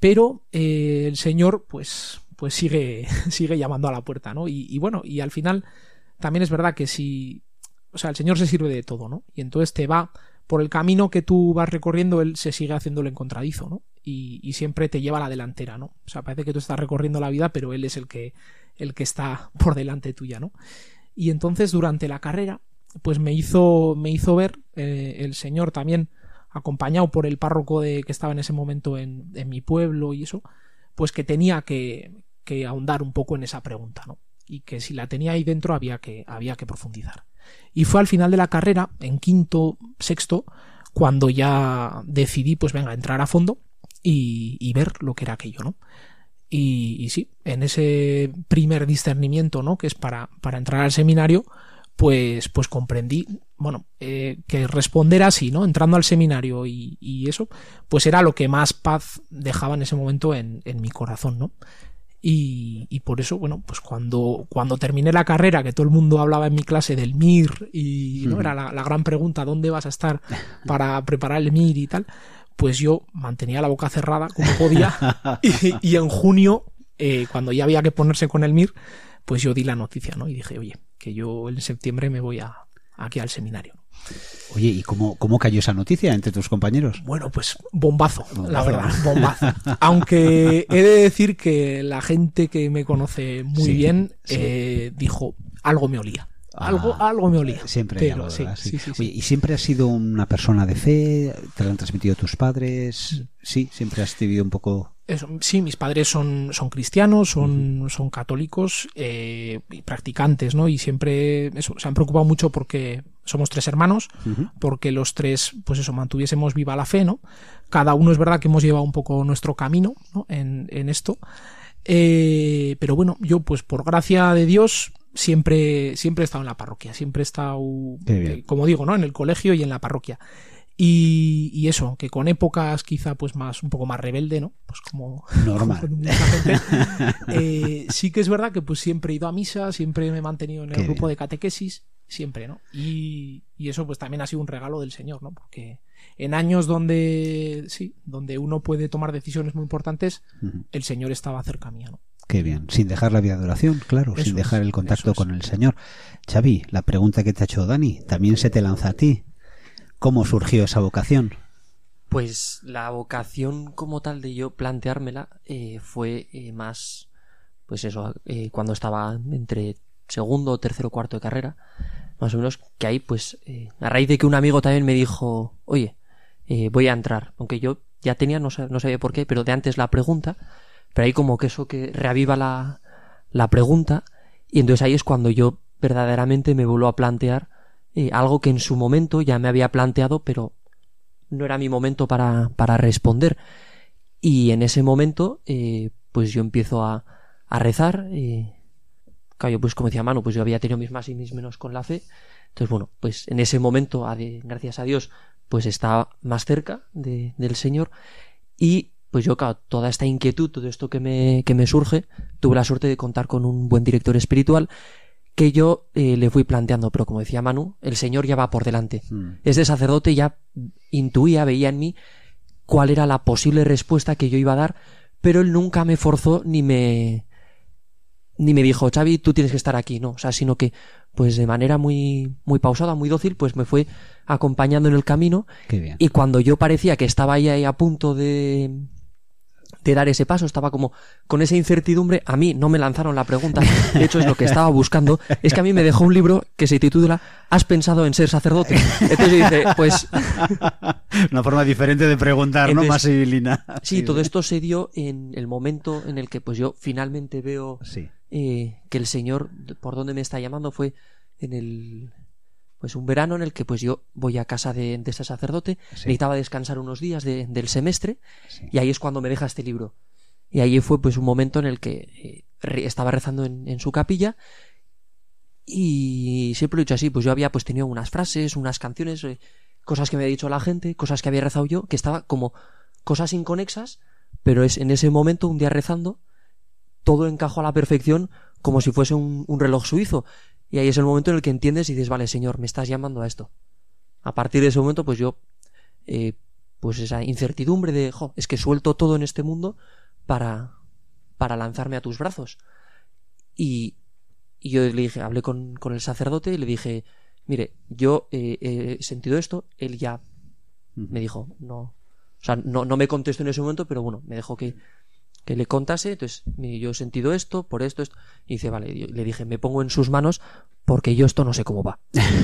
Pero eh, el Señor, pues, pues sigue, <laughs> sigue llamando a la puerta, ¿no? Y, bueno, y al final también es verdad que si, o sea, el Señor se sirve de todo, ¿no? Y entonces te va por el camino que tú vas recorriendo, él se sigue haciendo el encontradizo, ¿no? Y, y siempre te lleva a la delantera, ¿no? O sea, parece que tú estás recorriendo la vida, pero él es el que, el que está por delante tuya, ¿no? Y entonces durante la carrera, pues me hizo, me hizo ver eh, el Señor también, acompañado por el párroco de, que estaba en ese momento en, mi pueblo y eso, pues que tenía que, que ahondar un poco en esa pregunta, ¿no? Y que si la tenía ahí dentro había que, había que profundizar. Y fue al final de la carrera, en quinto, sexto, cuando ya decidí, pues venga, entrar a fondo y, y ver lo que era aquello, ¿no? Y, y sí, en ese primer discernimiento, ¿no? Que es para, para entrar al seminario, pues, pues comprendí, bueno, eh, que responder así, ¿no? Entrando al seminario y, y eso, pues era lo que más paz dejaba en ese momento en, en mi corazón, ¿no? Y, y por eso, bueno, pues cuando, cuando terminé la carrera, que todo el mundo hablaba en mi clase del MIR y ¿no? Era la, la gran pregunta, ¿dónde vas a estar para preparar el MIR y tal? Pues yo mantenía la boca cerrada como podía <laughs> y, y en junio, eh, cuando ya había que ponerse con el MIR, pues yo di la noticia, ¿no? Y dije, oye, que yo en septiembre me voy a, aquí al seminario. Oye, ¿y cómo, cómo cayó esa noticia entre tus compañeros? Bueno, pues bombazo, la verdad, <laughs> bombazo. Aunque he de decir que la gente que me conoce muy Sí, bien sí. eh, dijo algo me olía. Algo, Ah, algo me olía. Siempre Pero algo, sí. Sí. sí. Oye, ¿y siempre has sido una persona de fe? ¿Te lo han transmitido tus padres? Sí, siempre has vivido un poco... Eso, sí, mis padres son, son cristianos, son, son católicos eh, y practicantes, ¿no? Y siempre eso, se han preocupado mucho porque somos tres hermanos, Ujú. porque los tres, pues eso, mantuviésemos viva la fe, ¿no? Cada uno es verdad que hemos llevado un poco nuestro camino, ¿no? En, en esto. Eh, pero bueno, yo pues por gracia de Dios siempre, siempre he estado en la parroquia, siempre he estado, eh, como digo, ¿no? En el colegio y en la parroquia. Y, y eso, que con épocas quizá pues más, un poco más rebelde, ¿no? Pues como, <laughs> Normal. como mucha gente. <laughs> Eh, sí que es verdad que pues siempre he ido a misa, siempre me he mantenido en el Qué grupo bien. de catequesis, siempre, ¿no? Y, y eso pues también ha sido un regalo del Señor, ¿no? Porque en años donde, sí, donde uno puede tomar decisiones muy importantes, el Señor estaba cerca mía, ¿no? Qué bien. Sin dejar la vida de oración, claro, Eso sin es, dejar el contacto con el Señor. Xavi, la pregunta que te ha hecho Dani también se te lanza a ti. ¿Cómo surgió esa vocación? Pues la vocación como tal de yo planteármela eh, fue eh, más, pues eso, eh, cuando estaba entre segundo, tercero, cuarto de carrera, más o menos, que ahí pues eh, a raíz de que un amigo también me dijo, oye, voy a entrar, aunque yo ya tenía, no, no sabía por qué, pero de antes la pregunta, pero ahí como que eso que reaviva la, la pregunta, y entonces ahí es cuando yo verdaderamente me vuelvo a plantear eh, algo que en su momento ya me había planteado, pero no era mi momento para, para responder. Y en ese momento, eh, pues yo empiezo a, a rezar. Eh, claro, yo, pues como decía Manu, pues yo había tenido mis más y mis menos con la fe. Entonces, bueno, pues en ese momento, gracias a Dios, pues estaba más cerca de- del Señor. Y pues yo, claro, toda esta inquietud, todo esto que me, que me surge, tuve la suerte de contar con un buen director espiritual que yo eh, le fui planteando, pero como decía Manu, el Señor ya va por delante. Mm. Este sacerdote ya intuía, veía en mí cuál era la posible respuesta que yo iba a dar, pero él nunca me forzó ni me ni me dijo, Xavi, tú tienes que estar aquí, no, o sea, sino que pues de manera muy muy pausada, muy dócil, pues me fue acompañando en el camino Qué bien. y cuando yo parecía que estaba ahí, ahí a punto de de dar ese paso, estaba como con esa incertidumbre, a mí no me lanzaron la pregunta, de hecho es lo que estaba buscando, es que a mí me dejó un libro que se titula ¿Has pensado en ser sacerdote? Entonces yo dije, pues Una forma diferente de preguntar, ¿no? Más civilina. Sí, todo esto se dio en el momento en el que pues yo finalmente veo Sí. eh, que el Señor por donde me está llamando fue en el pues un verano en el que pues yo voy a casa de, de ese sacerdote, Sí. necesitaba descansar unos días de- del semestre y ahí es cuando me deja este libro. Y ahí fue pues un momento en el que eh, estaba rezando en, en su capilla y siempre lo he dicho así, pues yo había pues tenido unas frases, unas canciones, eh, cosas que me había dicho la gente, cosas que había rezado yo, que estaba como cosas inconexas, pero es en ese momento, un día rezando, todo encajó a la perfección como si fuese un, un reloj suizo. Y ahí es el momento en el que entiendes y dices, vale, Señor, me estás llamando a esto. A partir de ese momento, pues yo, eh, pues esa incertidumbre de, jo, es que suelto todo en este mundo para, para lanzarme a tus brazos. Y, y yo le dije, hablé con, con el sacerdote y le dije, mire, yo eh, he sentido esto, él ya me dijo, no, o sea, no, no me contestó en ese momento, pero bueno, me dejó que, que le contase, entonces yo he sentido esto, por esto, esto, y dice, vale, yo le dije, me pongo en sus manos porque yo esto no sé cómo va.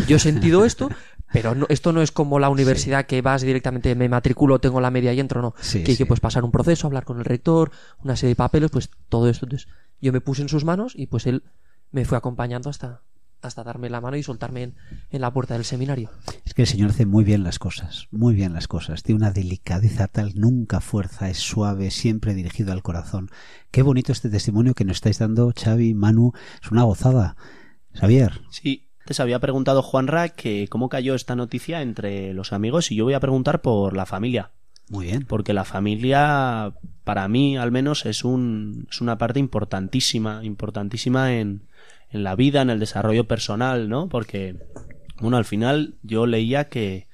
Yo he sentido esto, <laughs> pero no, esto no es como la universidad que vas directamente, me matriculo, tengo la media y entro, no. Sí, que hay sí. que pues pasar un proceso, hablar con el rector, una serie de papeles, pues todo esto. Entonces, yo me puse en sus manos y pues él me fue acompañando hasta, hasta darme la mano y soltarme en, en la puerta del seminario. Es que el Señor hace muy bien las cosas, muy bien las cosas. Tiene una delicadeza tal, nunca fuerza, es suave, siempre dirigido al corazón. Qué bonito este testimonio que nos estáis dando, Xavi, Manu. Es una gozada. Xavier. Sí, antes había preguntado Juanra que cómo cayó esta noticia entre los amigos y yo voy a preguntar por la familia. Muy bien. Porque la familia, para mí al menos, es, un, es una parte importantísima, importantísima en, en la vida, en el desarrollo personal, ¿no? Porque, bueno, al final yo leía que,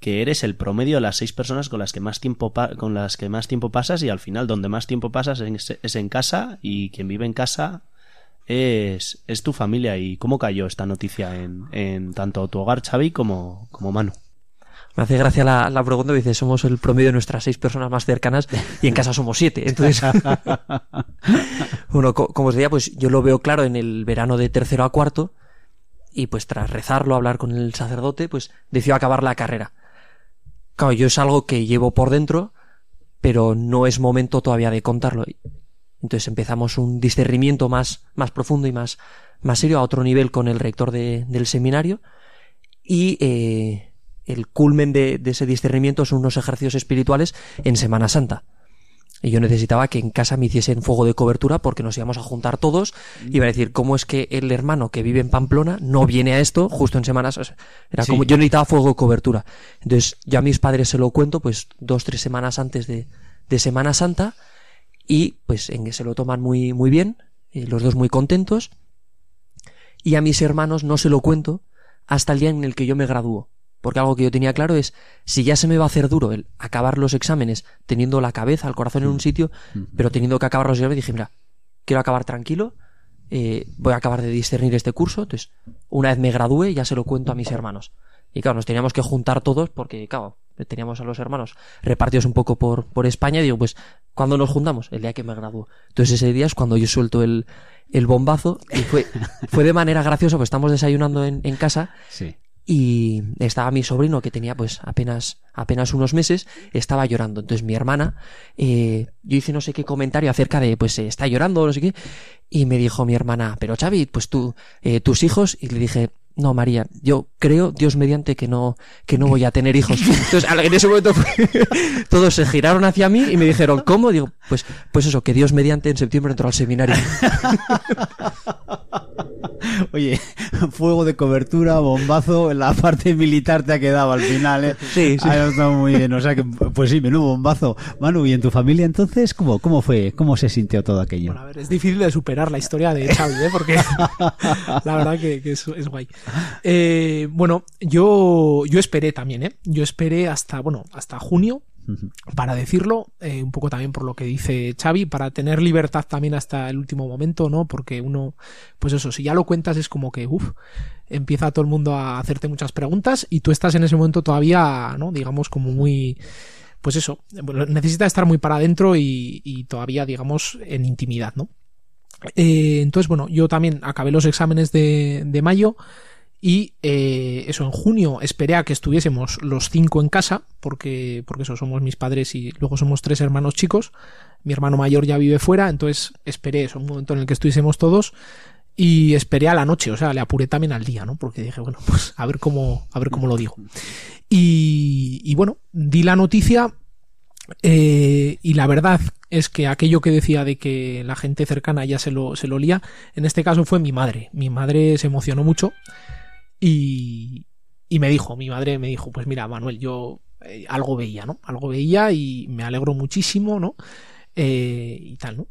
que eres el promedio de las seis personas con las que más tiempo con las que más tiempo pasas y al final donde más tiempo pasas es, es en casa y quien vive en casa es, es tu familia y cómo cayó esta noticia en, en tanto tu hogar Xavi como, como Manu. Me hace gracia la, la pregunta, dice, somos el promedio de nuestras seis personas más cercanas y en casa somos siete. Entonces, <laughs> bueno, co- como os decía, pues yo lo veo claro en el verano de tercero a cuarto y pues tras rezarlo, hablar con el sacerdote, pues decidió acabar la carrera. Claro, yo es algo que llevo por dentro, pero no es momento todavía de contarlo. Entonces empezamos un discernimiento más, más profundo y más, más serio a otro nivel con el rector de- del seminario y eh, el culmen de, de ese discernimiento son unos ejercicios espirituales en Semana Santa. Y yo necesitaba que en casa me hiciesen fuego de cobertura porque nos íbamos a juntar todos y iba a decir, ¿cómo es que el hermano que vive en Pamplona no viene a esto justo en Semana Santa? Era Sí. como, yo necesitaba fuego de cobertura. Entonces, yo a mis padres se lo cuento, pues dos, tres semanas antes de, de Semana Santa y pues en que se lo toman muy, muy bien, eh, los dos muy contentos. Y a mis hermanos no se lo cuento hasta el día en el que yo me gradúo. Porque algo que yo tenía claro es, si ya se me va a hacer duro el acabar los exámenes teniendo la cabeza, el corazón en un sitio, pero teniendo que acabar los exámenes, dije, mira, quiero acabar tranquilo, eh, voy a acabar de discernir este curso, entonces, una vez me gradúe, ya se lo cuento a mis hermanos. Y claro, nos teníamos que juntar todos porque, claro, teníamos a los hermanos repartidos un poco por, por España y digo, pues, ¿cuándo nos juntamos? El día que me gradúo. Entonces ese día es cuando yo suelto el, el bombazo y fue, fue de manera graciosa, pues estamos desayunando en, en casa Sí. Y estaba mi sobrino que tenía pues apenas apenas unos meses estaba llorando. Entonces mi hermana eh, yo hice no sé qué comentario acerca de pues eh, está llorando no sé qué y me dijo mi hermana pero Xavi pues tú eh, tus hijos y le dije no María yo creo Dios mediante que no que no voy a tener hijos <laughs> entonces en ese momento <laughs> todos se giraron hacia mí y me dijeron cómo digo pues pues eso que Dios mediante en septiembre entró al seminario <laughs> Oye, <laughs> fuego de cobertura, bombazo, la parte militar te ha quedado al final, ¿eh? Sí, sí. Ha estado muy bien, o sea que, pues sí, menudo bombazo. Manu, ¿y en tu familia entonces cómo, cómo fue? ¿Cómo se sintió todo aquello? A ver, es difícil de superar la historia de Xavi, ¿eh? porque <laughs> la verdad que, que es, es guay. Eh, bueno, yo, yo esperé también, ¿eh? Yo esperé hasta, bueno, hasta junio para decirlo, eh, un poco también por lo que dice Xavi, para tener libertad también hasta el último momento, ¿no? Porque uno, pues eso, si ya lo cuentas es como que, uff, empieza todo el mundo a hacerte muchas preguntas y tú estás en ese momento todavía, ¿no? Digamos como muy, pues eso, necesita estar muy para adentro y, y todavía, digamos, en intimidad, ¿no? Eh, entonces, bueno, yo también acabé los exámenes de, de mayo y eh, eso, en junio esperé a que estuviésemos los cinco en casa, porque, porque eso, somos mis padres y luego somos tres hermanos chicos. Mi hermano mayor ya vive fuera, entonces esperé eso, un momento en el que estuviésemos todos y esperé a la noche, o sea, le apuré también al día, ¿no? Porque dije, bueno, <laughs> pues a ver cómo, a ver cómo lo digo. Y, y bueno, di la noticia eh, y la verdad es que aquello que decía de que la gente cercana ya se lo, se lo lía, en este caso fue mi madre. Mi madre se emocionó mucho y, y me dijo, mi madre me dijo, pues mira, Manuel, yo eh, algo veía, ¿no? Algo veía y me alegro muchísimo, ¿no? Eh, y tal, ¿no?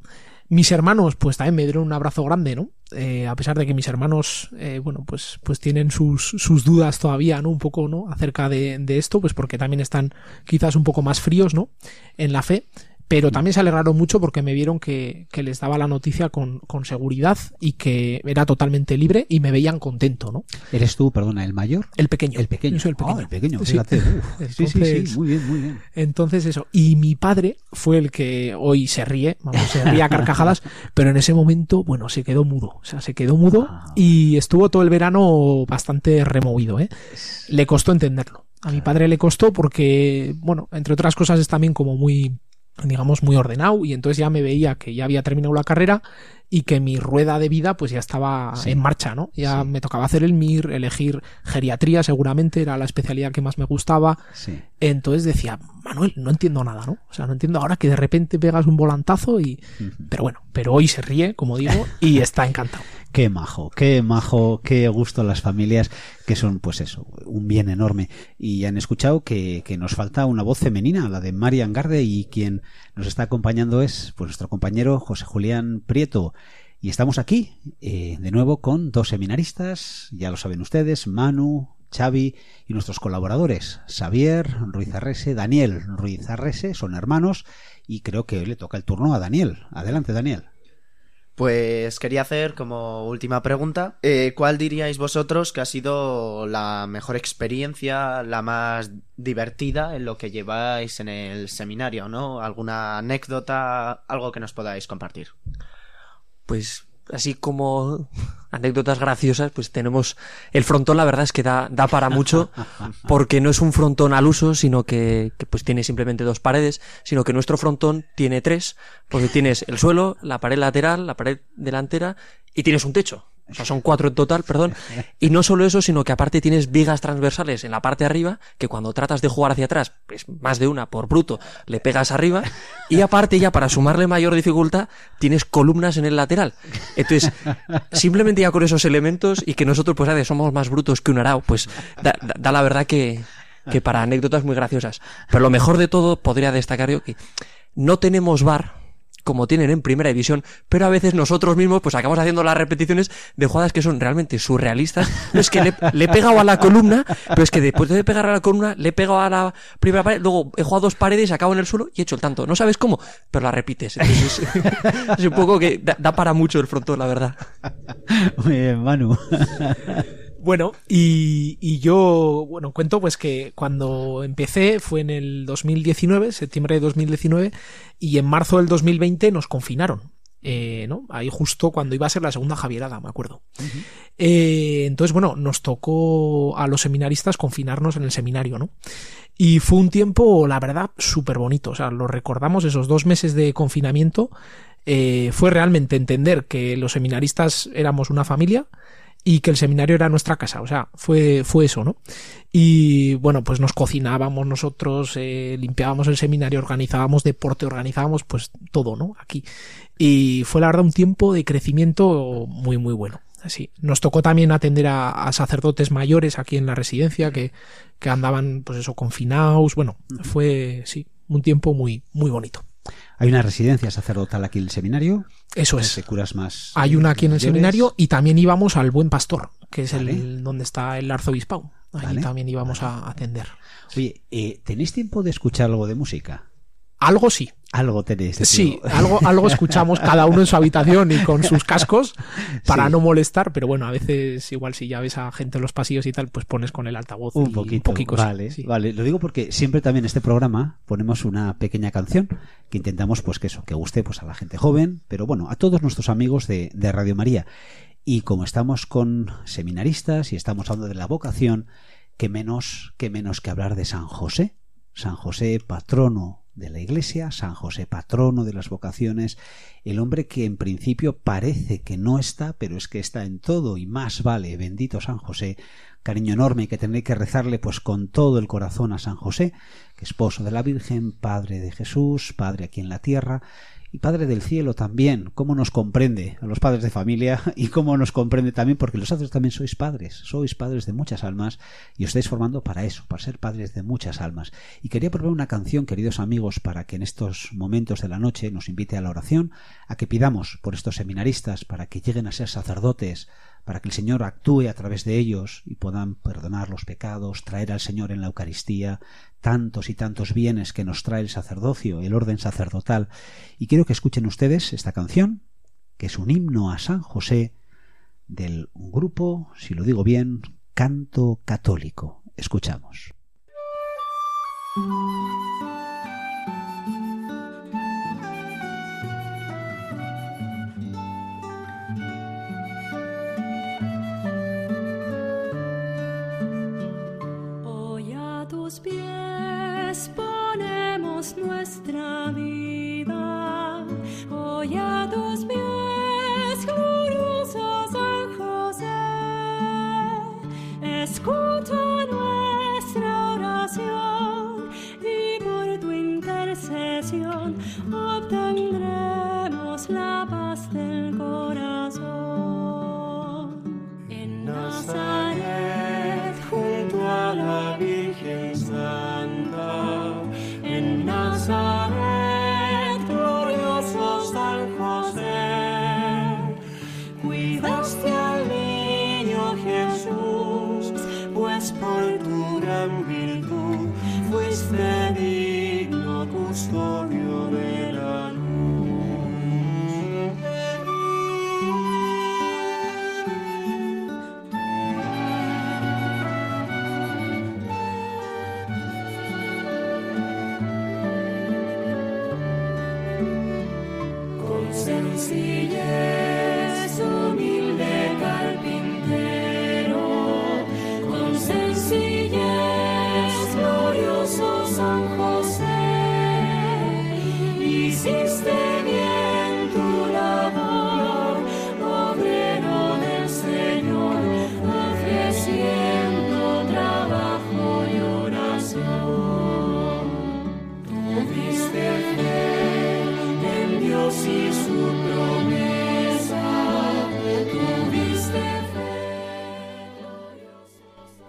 Mis hermanos, pues también me dieron un abrazo grande, ¿no? Eh, a pesar de que mis hermanos, eh, bueno, pues, pues tienen sus, sus dudas todavía, ¿no? Un poco, ¿no? Acerca de, de esto, pues porque también están quizás un poco más fríos, ¿no? En la fe pero también se alegraron mucho porque me vieron que, que les daba la noticia con, con, seguridad y que era totalmente libre y me veían contento, ¿no? ¿Eres tú, perdona, el mayor? El pequeño. El pequeño. Yo soy el pequeño. Oh, el pequeño, Sí. fíjate. Uf, <laughs> sí, sí, Entonces- sí, muy bien, muy bien. Entonces eso. Y mi padre fue el que hoy se ríe, vamos, se ríe a carcajadas, <laughs> pero en ese momento, bueno, se quedó mudo. O sea, se quedó mudo y estuvo todo el verano bastante removido, ¿eh? Le costó entenderlo. A mi padre le costó porque, bueno, entre otras cosas es también como muy digamos muy ordenado y entonces ya me veía que ya había terminado la carrera y que mi rueda de vida pues ya estaba Sí. en marcha, ¿no? Ya me tocaba hacer el MIR, elegir geriatría seguramente era la especialidad que más me gustaba. Sí. Entonces decía, Manuel, no entiendo nada, ¿no? O sea, no entiendo ahora que de repente pegas un volantazo y... Pero bueno, pero hoy se ríe, como digo, y <laughs> está encantado. Qué majo, qué majo, qué gusto las familias que son, pues eso, un bien enorme. Y han escuchado que, que nos falta una voz femenina, la de Marian Garde, y quien nos está acompañando es pues nuestro compañero José Julián Prieto. Y estamos aquí, eh, de nuevo, con dos seminaristas, ya lo saben ustedes, Manu, Xavi y nuestros colaboradores, Xavier Ruiz Arrese, Daniel Ruiz Arrese, son hermanos, y creo que hoy le toca el turno a Daniel. Adelante, Daniel. Pues quería hacer como última pregunta, eh, ¿cuál diríais vosotros que ha sido la mejor experiencia, la más divertida en lo que lleváis en el seminario, ¿no? ¿Alguna anécdota, algo que nos podáis compartir? Pues así como <laughs> anécdotas graciosas, pues tenemos el frontón, la verdad es que da, da para mucho, <laughs> porque no es un frontón al uso, sino que, que, pues tiene simplemente dos paredes, sino que nuestro frontón tiene tres, porque tienes el suelo, la pared lateral, la pared delantera y tienes un techo. O sea, son cuatro en total, perdón. Y no solo eso, sino que aparte tienes vigas transversales en la parte de arriba, que cuando tratas de jugar hacia atrás, pues más de una por bruto, le pegas arriba. Y aparte ya para sumarle mayor dificultad, tienes columnas en el lateral. Entonces, simplemente ya con esos elementos y que nosotros pues somos más brutos que un arao, pues da, da, da la verdad que, que para anécdotas muy graciosas. Pero lo mejor de todo podría destacar yo que no tenemos bar como tienen en primera división, pero a veces nosotros mismos pues acabamos haciendo las repeticiones de jugadas que son realmente surrealistas. Es que le, le he pegado a la columna, pero es que después de pegar a la columna, le he pegado a la primera pared, luego he jugado dos paredes, acabo en el suelo y he hecho el tanto. No sabes cómo, pero la repites. Entonces, es, <laughs> un poco que da, da, para mucho el frontón, la verdad. Muy bien, Manu. Bueno, y, y, yo, bueno, cuento pues que cuando empecé fue en el 2019, septiembre de 2019, y en marzo del 2020 nos confinaron. Eh, ¿no? Ahí justo cuando iba a ser la segunda Javierada, me acuerdo. Uh -huh. eh, entonces, bueno, nos tocó a los seminaristas confinarnos en el seminario, ¿no? Y fue un tiempo, la verdad, súper bonito. O sea, lo recordamos, esos dos meses de confinamiento, eh, fue realmente entender que los seminaristas éramos una familia, y que el seminario era nuestra casa, o sea, fue, fue eso, ¿no? Y bueno, pues nos cocinábamos nosotros, eh, limpiábamos el seminario, organizábamos deporte, organizábamos pues todo, ¿no? Aquí. Y fue la verdad un tiempo de crecimiento muy, muy bueno. Sí, nos tocó también atender a, a sacerdotes mayores aquí en la residencia que, que andaban, pues eso, confinados. Bueno, fue, sí, un tiempo muy, muy bonito. Hay una residencia sacerdotal aquí en el seminario. Eso de es. curas más. Hay una aquí en el mayores. seminario y también íbamos al Buen Pastor, que es Vale. el donde está el arzobispado. Ahí Vale. también íbamos a atender. Oye, eh, ¿tenéis tiempo de escuchar algo de música? Algo sí. Algo tenéis. de Sí, algo, algo escuchamos cada uno en su habitación y con sus cascos <laughs> para Sí. no molestar, pero bueno, a veces igual si ya ves a gente en los pasillos y tal, pues pones con el altavoz Un y poquito, vale, sí. vale. Lo digo porque siempre también en este programa ponemos una pequeña canción que intentamos, pues que eso, que guste pues a la gente joven, pero bueno, a todos nuestros amigos de, de Radio María. Y como estamos con seminaristas y estamos hablando de la vocación, que menos que menos que hablar de San José, San José patrono de la Iglesia, San José patrono de las vocaciones, el hombre que en principio parece que no está, pero es que está en todo y más vale, bendito San José, cariño enorme que tendré que rezarle pues con todo el corazón a San José, que esposo de la Virgen, Padre de Jesús, Padre aquí en la tierra, y Padre del cielo también, cómo nos comprende a los padres de familia <laughs> y cómo nos comprende también, porque vosotros también sois padres, sois padres de muchas almas y os estáis formando para eso, para ser padres de muchas almas. Y quería proponer una canción, queridos amigos, para que en estos momentos de la noche nos invite a la oración, a que pidamos por estos seminaristas para que lleguen a ser sacerdotes, para que el Señor actúe a través de ellos y puedan perdonar los pecados, traer al Señor en la Eucaristía tantos y tantos bienes que nos trae el sacerdocio, el orden sacerdotal. Y quiero que escuchen ustedes esta canción, que es un himno a San José del grupo, si lo digo bien, Canto Católico. Escuchamos.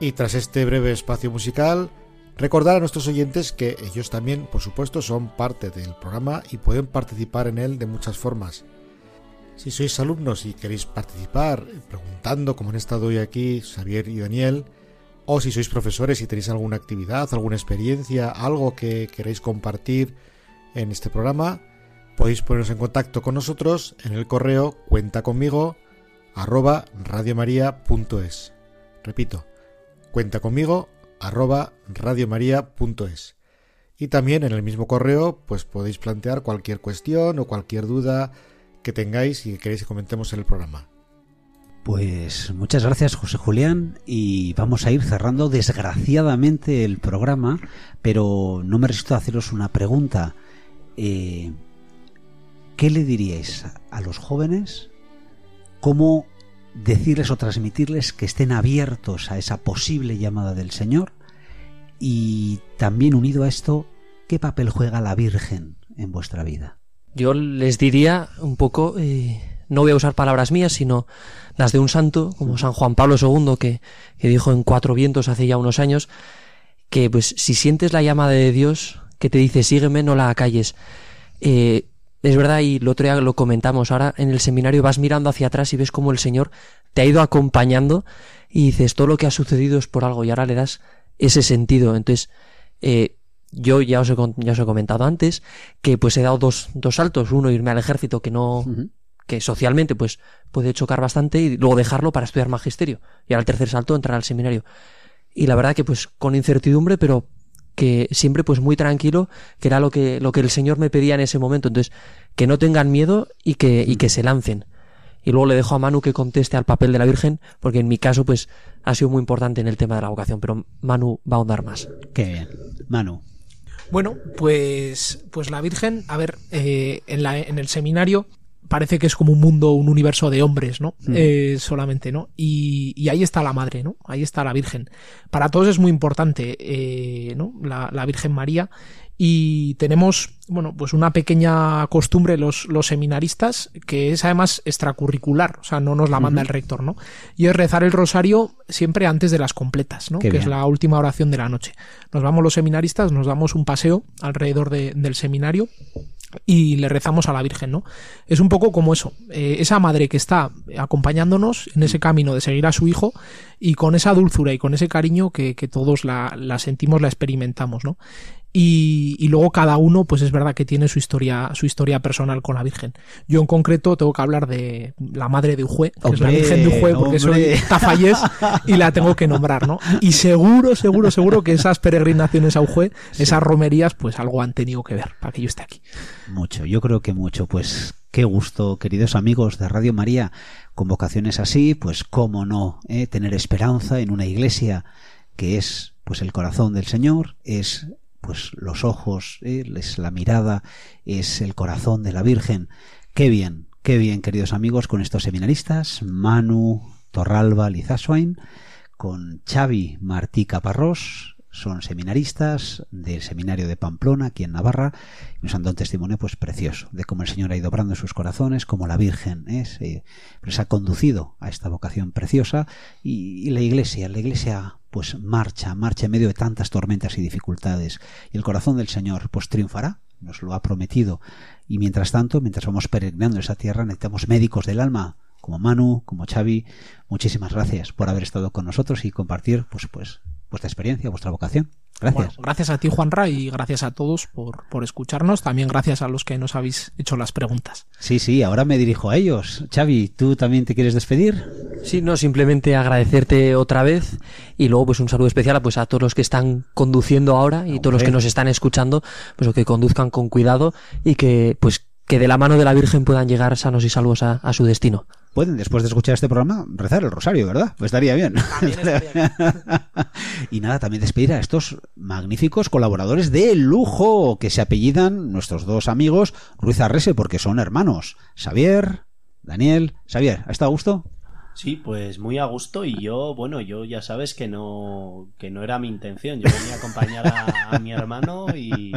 Y tras este breve espacio musical, recordar a nuestros oyentes que ellos también, por supuesto, son parte del programa y pueden participar en él de muchas formas. Si sois alumnos y queréis participar preguntando, como han estado hoy aquí Xavier y Daniel, o si sois profesores y tenéis alguna actividad, alguna experiencia, algo que queréis compartir en este programa, podéis poneros en contacto con nosotros en el correo cuenta conmigo arroba radiomaria.es. Repito, cuenta conmigo arroba radiomaria.es. Y también en el mismo correo pues podéis plantear cualquier cuestión o cualquier duda que tengáis y que queréis que comentemos en el programa. Pues muchas gracias José Julián y vamos a ir cerrando desgraciadamente el programa, pero no me resisto a haceros una pregunta. Eh, ¿Qué le diríais a los jóvenes? ¿Cómo decirles o transmitirles que estén abiertos a esa posible llamada del Señor? Y también unido a esto, ¿qué papel juega la Virgen en vuestra vida? Yo les diría un poco, eh, no voy a usar palabras mías, sino las de un santo, como San Juan Pablo II, que, que dijo en Cuatro Vientos hace ya unos años, que pues si sientes la llamada de Dios que te dice sígueme, no la acalles. Eh, es verdad, y lo otro día lo comentamos, ahora en el seminario vas mirando hacia atrás y ves cómo el Señor te ha ido acompañando y dices, todo lo que ha sucedido es por algo y ahora le das ese sentido. Entonces, eh, yo ya os, he, ya os he comentado antes que pues he dado dos, dos saltos. Uno, irme al ejército que no, que socialmente pues puede chocar bastante y luego dejarlo para estudiar magisterio. Y ahora el tercer salto, entrar al seminario. Y la verdad que pues con incertidumbre, pero que siempre pues muy tranquilo, que era lo que, lo que el Señor me pedía en ese momento. Entonces, que no tengan miedo y que, y que se lancen. Y luego le dejo a Manu que conteste al papel de la Virgen, porque en mi caso pues ha sido muy importante en el tema de la vocación, pero Manu va a ahondar más. Qué bien. Manu. Bueno, pues, pues la Virgen, a ver, eh, en, la, en el seminario parece que es como un mundo, un universo de hombres, ¿no? Mm. Eh, solamente, ¿no? Y, y ahí está la madre, ¿no? Ahí está la Virgen. Para todos es muy importante, eh, ¿no? La, la Virgen María. Y tenemos, bueno, pues una pequeña costumbre los, los seminaristas, que es además extracurricular, o sea, no nos la manda el rector, ¿no? Y es rezar el rosario siempre antes de las completas, ¿no? Qué que es la última oración de la noche. Nos vamos los seminaristas, nos damos un paseo alrededor de- del seminario y le rezamos a la Virgen, ¿no? Es un poco como eso, eh, esa madre que está acompañándonos en ese camino de seguir a su hijo y con esa dulzura y con ese cariño que, que todos la, la sentimos, la experimentamos, ¿no? Y, y luego cada uno, pues es verdad que tiene su historia, su historia personal con la Virgen. Yo en concreto tengo que hablar de la madre de Ujue, que es la Virgen de Ujue, porque soy tafallés y la tengo que nombrar, ¿no? Y seguro, seguro, seguro que esas peregrinaciones a Ujue, esas romerías, pues algo han tenido que ver para que yo esté aquí. Mucho, yo creo que mucho. Pues qué gusto, queridos amigos de Radio María, con vocaciones así, pues cómo no, ¿eh? tener esperanza en una iglesia que es pues el corazón del Señor, es pues los ojos, ¿eh? es la mirada, es el corazón de la Virgen. Qué bien, qué bien, queridos amigos, con estos seminaristas, Manu Torralba Lizaswain, con Xavi Martí Caparrós, son seminaristas del seminario de Pamplona, aquí en Navarra, y nos han dado un testimonio pues precioso de cómo el Señor ha ido obrando sus corazones, cómo la Virgen ¿eh? les ha conducido a esta vocación preciosa y la Iglesia, la Iglesia pues marcha, marcha en medio de tantas tormentas y dificultades. Y el corazón del Señor pues triunfará, nos lo ha prometido. Y mientras tanto, mientras vamos peregrinando esa tierra necesitamos médicos del alma como Manu, como Xavi, muchísimas gracias por haber estado con nosotros y compartir pues pues vuestra experiencia, vuestra vocación. Gracias. Bueno, gracias a ti, Juanra, y gracias a todos por, por escucharnos. También gracias a los que nos habéis hecho las preguntas. Sí, sí, ahora me dirijo a ellos. Xavi, ¿tú también te quieres despedir? Sí, no, simplemente agradecerte otra vez y luego pues un saludo especial pues a todos los que están conduciendo ahora y todos los que nos están escuchando, pues que conduzcan con cuidado y que pues que de la mano de la Virgen puedan llegar sanos y salvos a, a su destino. Pueden, después de escuchar este programa, rezar el rosario, ¿verdad? Pues <laughs> estaría bien. y nada, también despedir a estos magníficos colaboradores de lujo que se apellidan nuestros dos amigos Ruiz Arrese porque son hermanos. Xavier, Daniel. Xavier, ¿ha estado a gusto? Sí, pues muy a gusto y yo, bueno, yo ya sabes que no, que no era mi intención. Yo venía a acompañar a, a mi hermano y,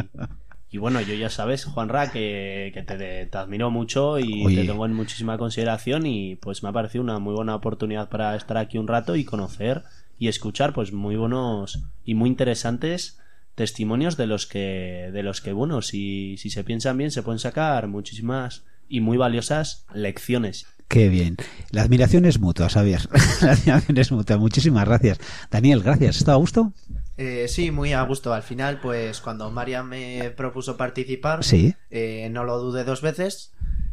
y bueno, yo ya sabes, Juanra, que, que te, te admiro mucho y te tengo en muchísima consideración y pues me ha parecido una muy buena oportunidad para estar aquí un rato y conocer y escuchar pues muy buenos y muy interesantes testimonios de los que, de los que bueno, si, si se piensan bien se pueden sacar muchísimas y muy valiosas lecciones. Qué bien. La admiración es mutua, Xavier. <laughs> La admiración es mutua. Muchísimas gracias. Daniel, gracias. ¿Ha estado a gusto? Eh, sí, muy a gusto. Al final, pues cuando María me propuso participar, Sí. eh, no lo dudé dos veces.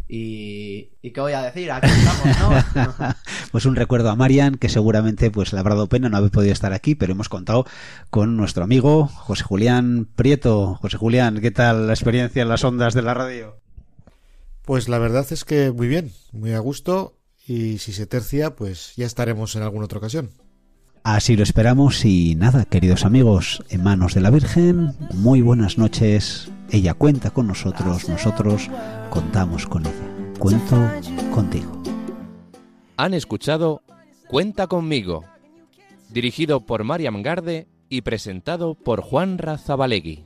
Y, y qué voy a decir, aquí estamos, ¿no? <laughs> pues un recuerdo a Marian, que seguramente pues le habrá dado pena no haber podido estar aquí, pero hemos contado con nuestro amigo José Julián Prieto. José Julián, ¿qué tal la experiencia en las ondas de la radio? Pues la verdad es que muy bien, muy a gusto y si se tercia, pues ya estaremos en alguna otra ocasión. Así lo esperamos y nada, queridos amigos, en manos de la Virgen, muy buenas noches. Ella cuenta con nosotros, nosotros contamos con ella. Cuento contigo. Han escuchado Cuenta conmigo, dirigido por Mariam Garde y presentado por Juan Razabalegui.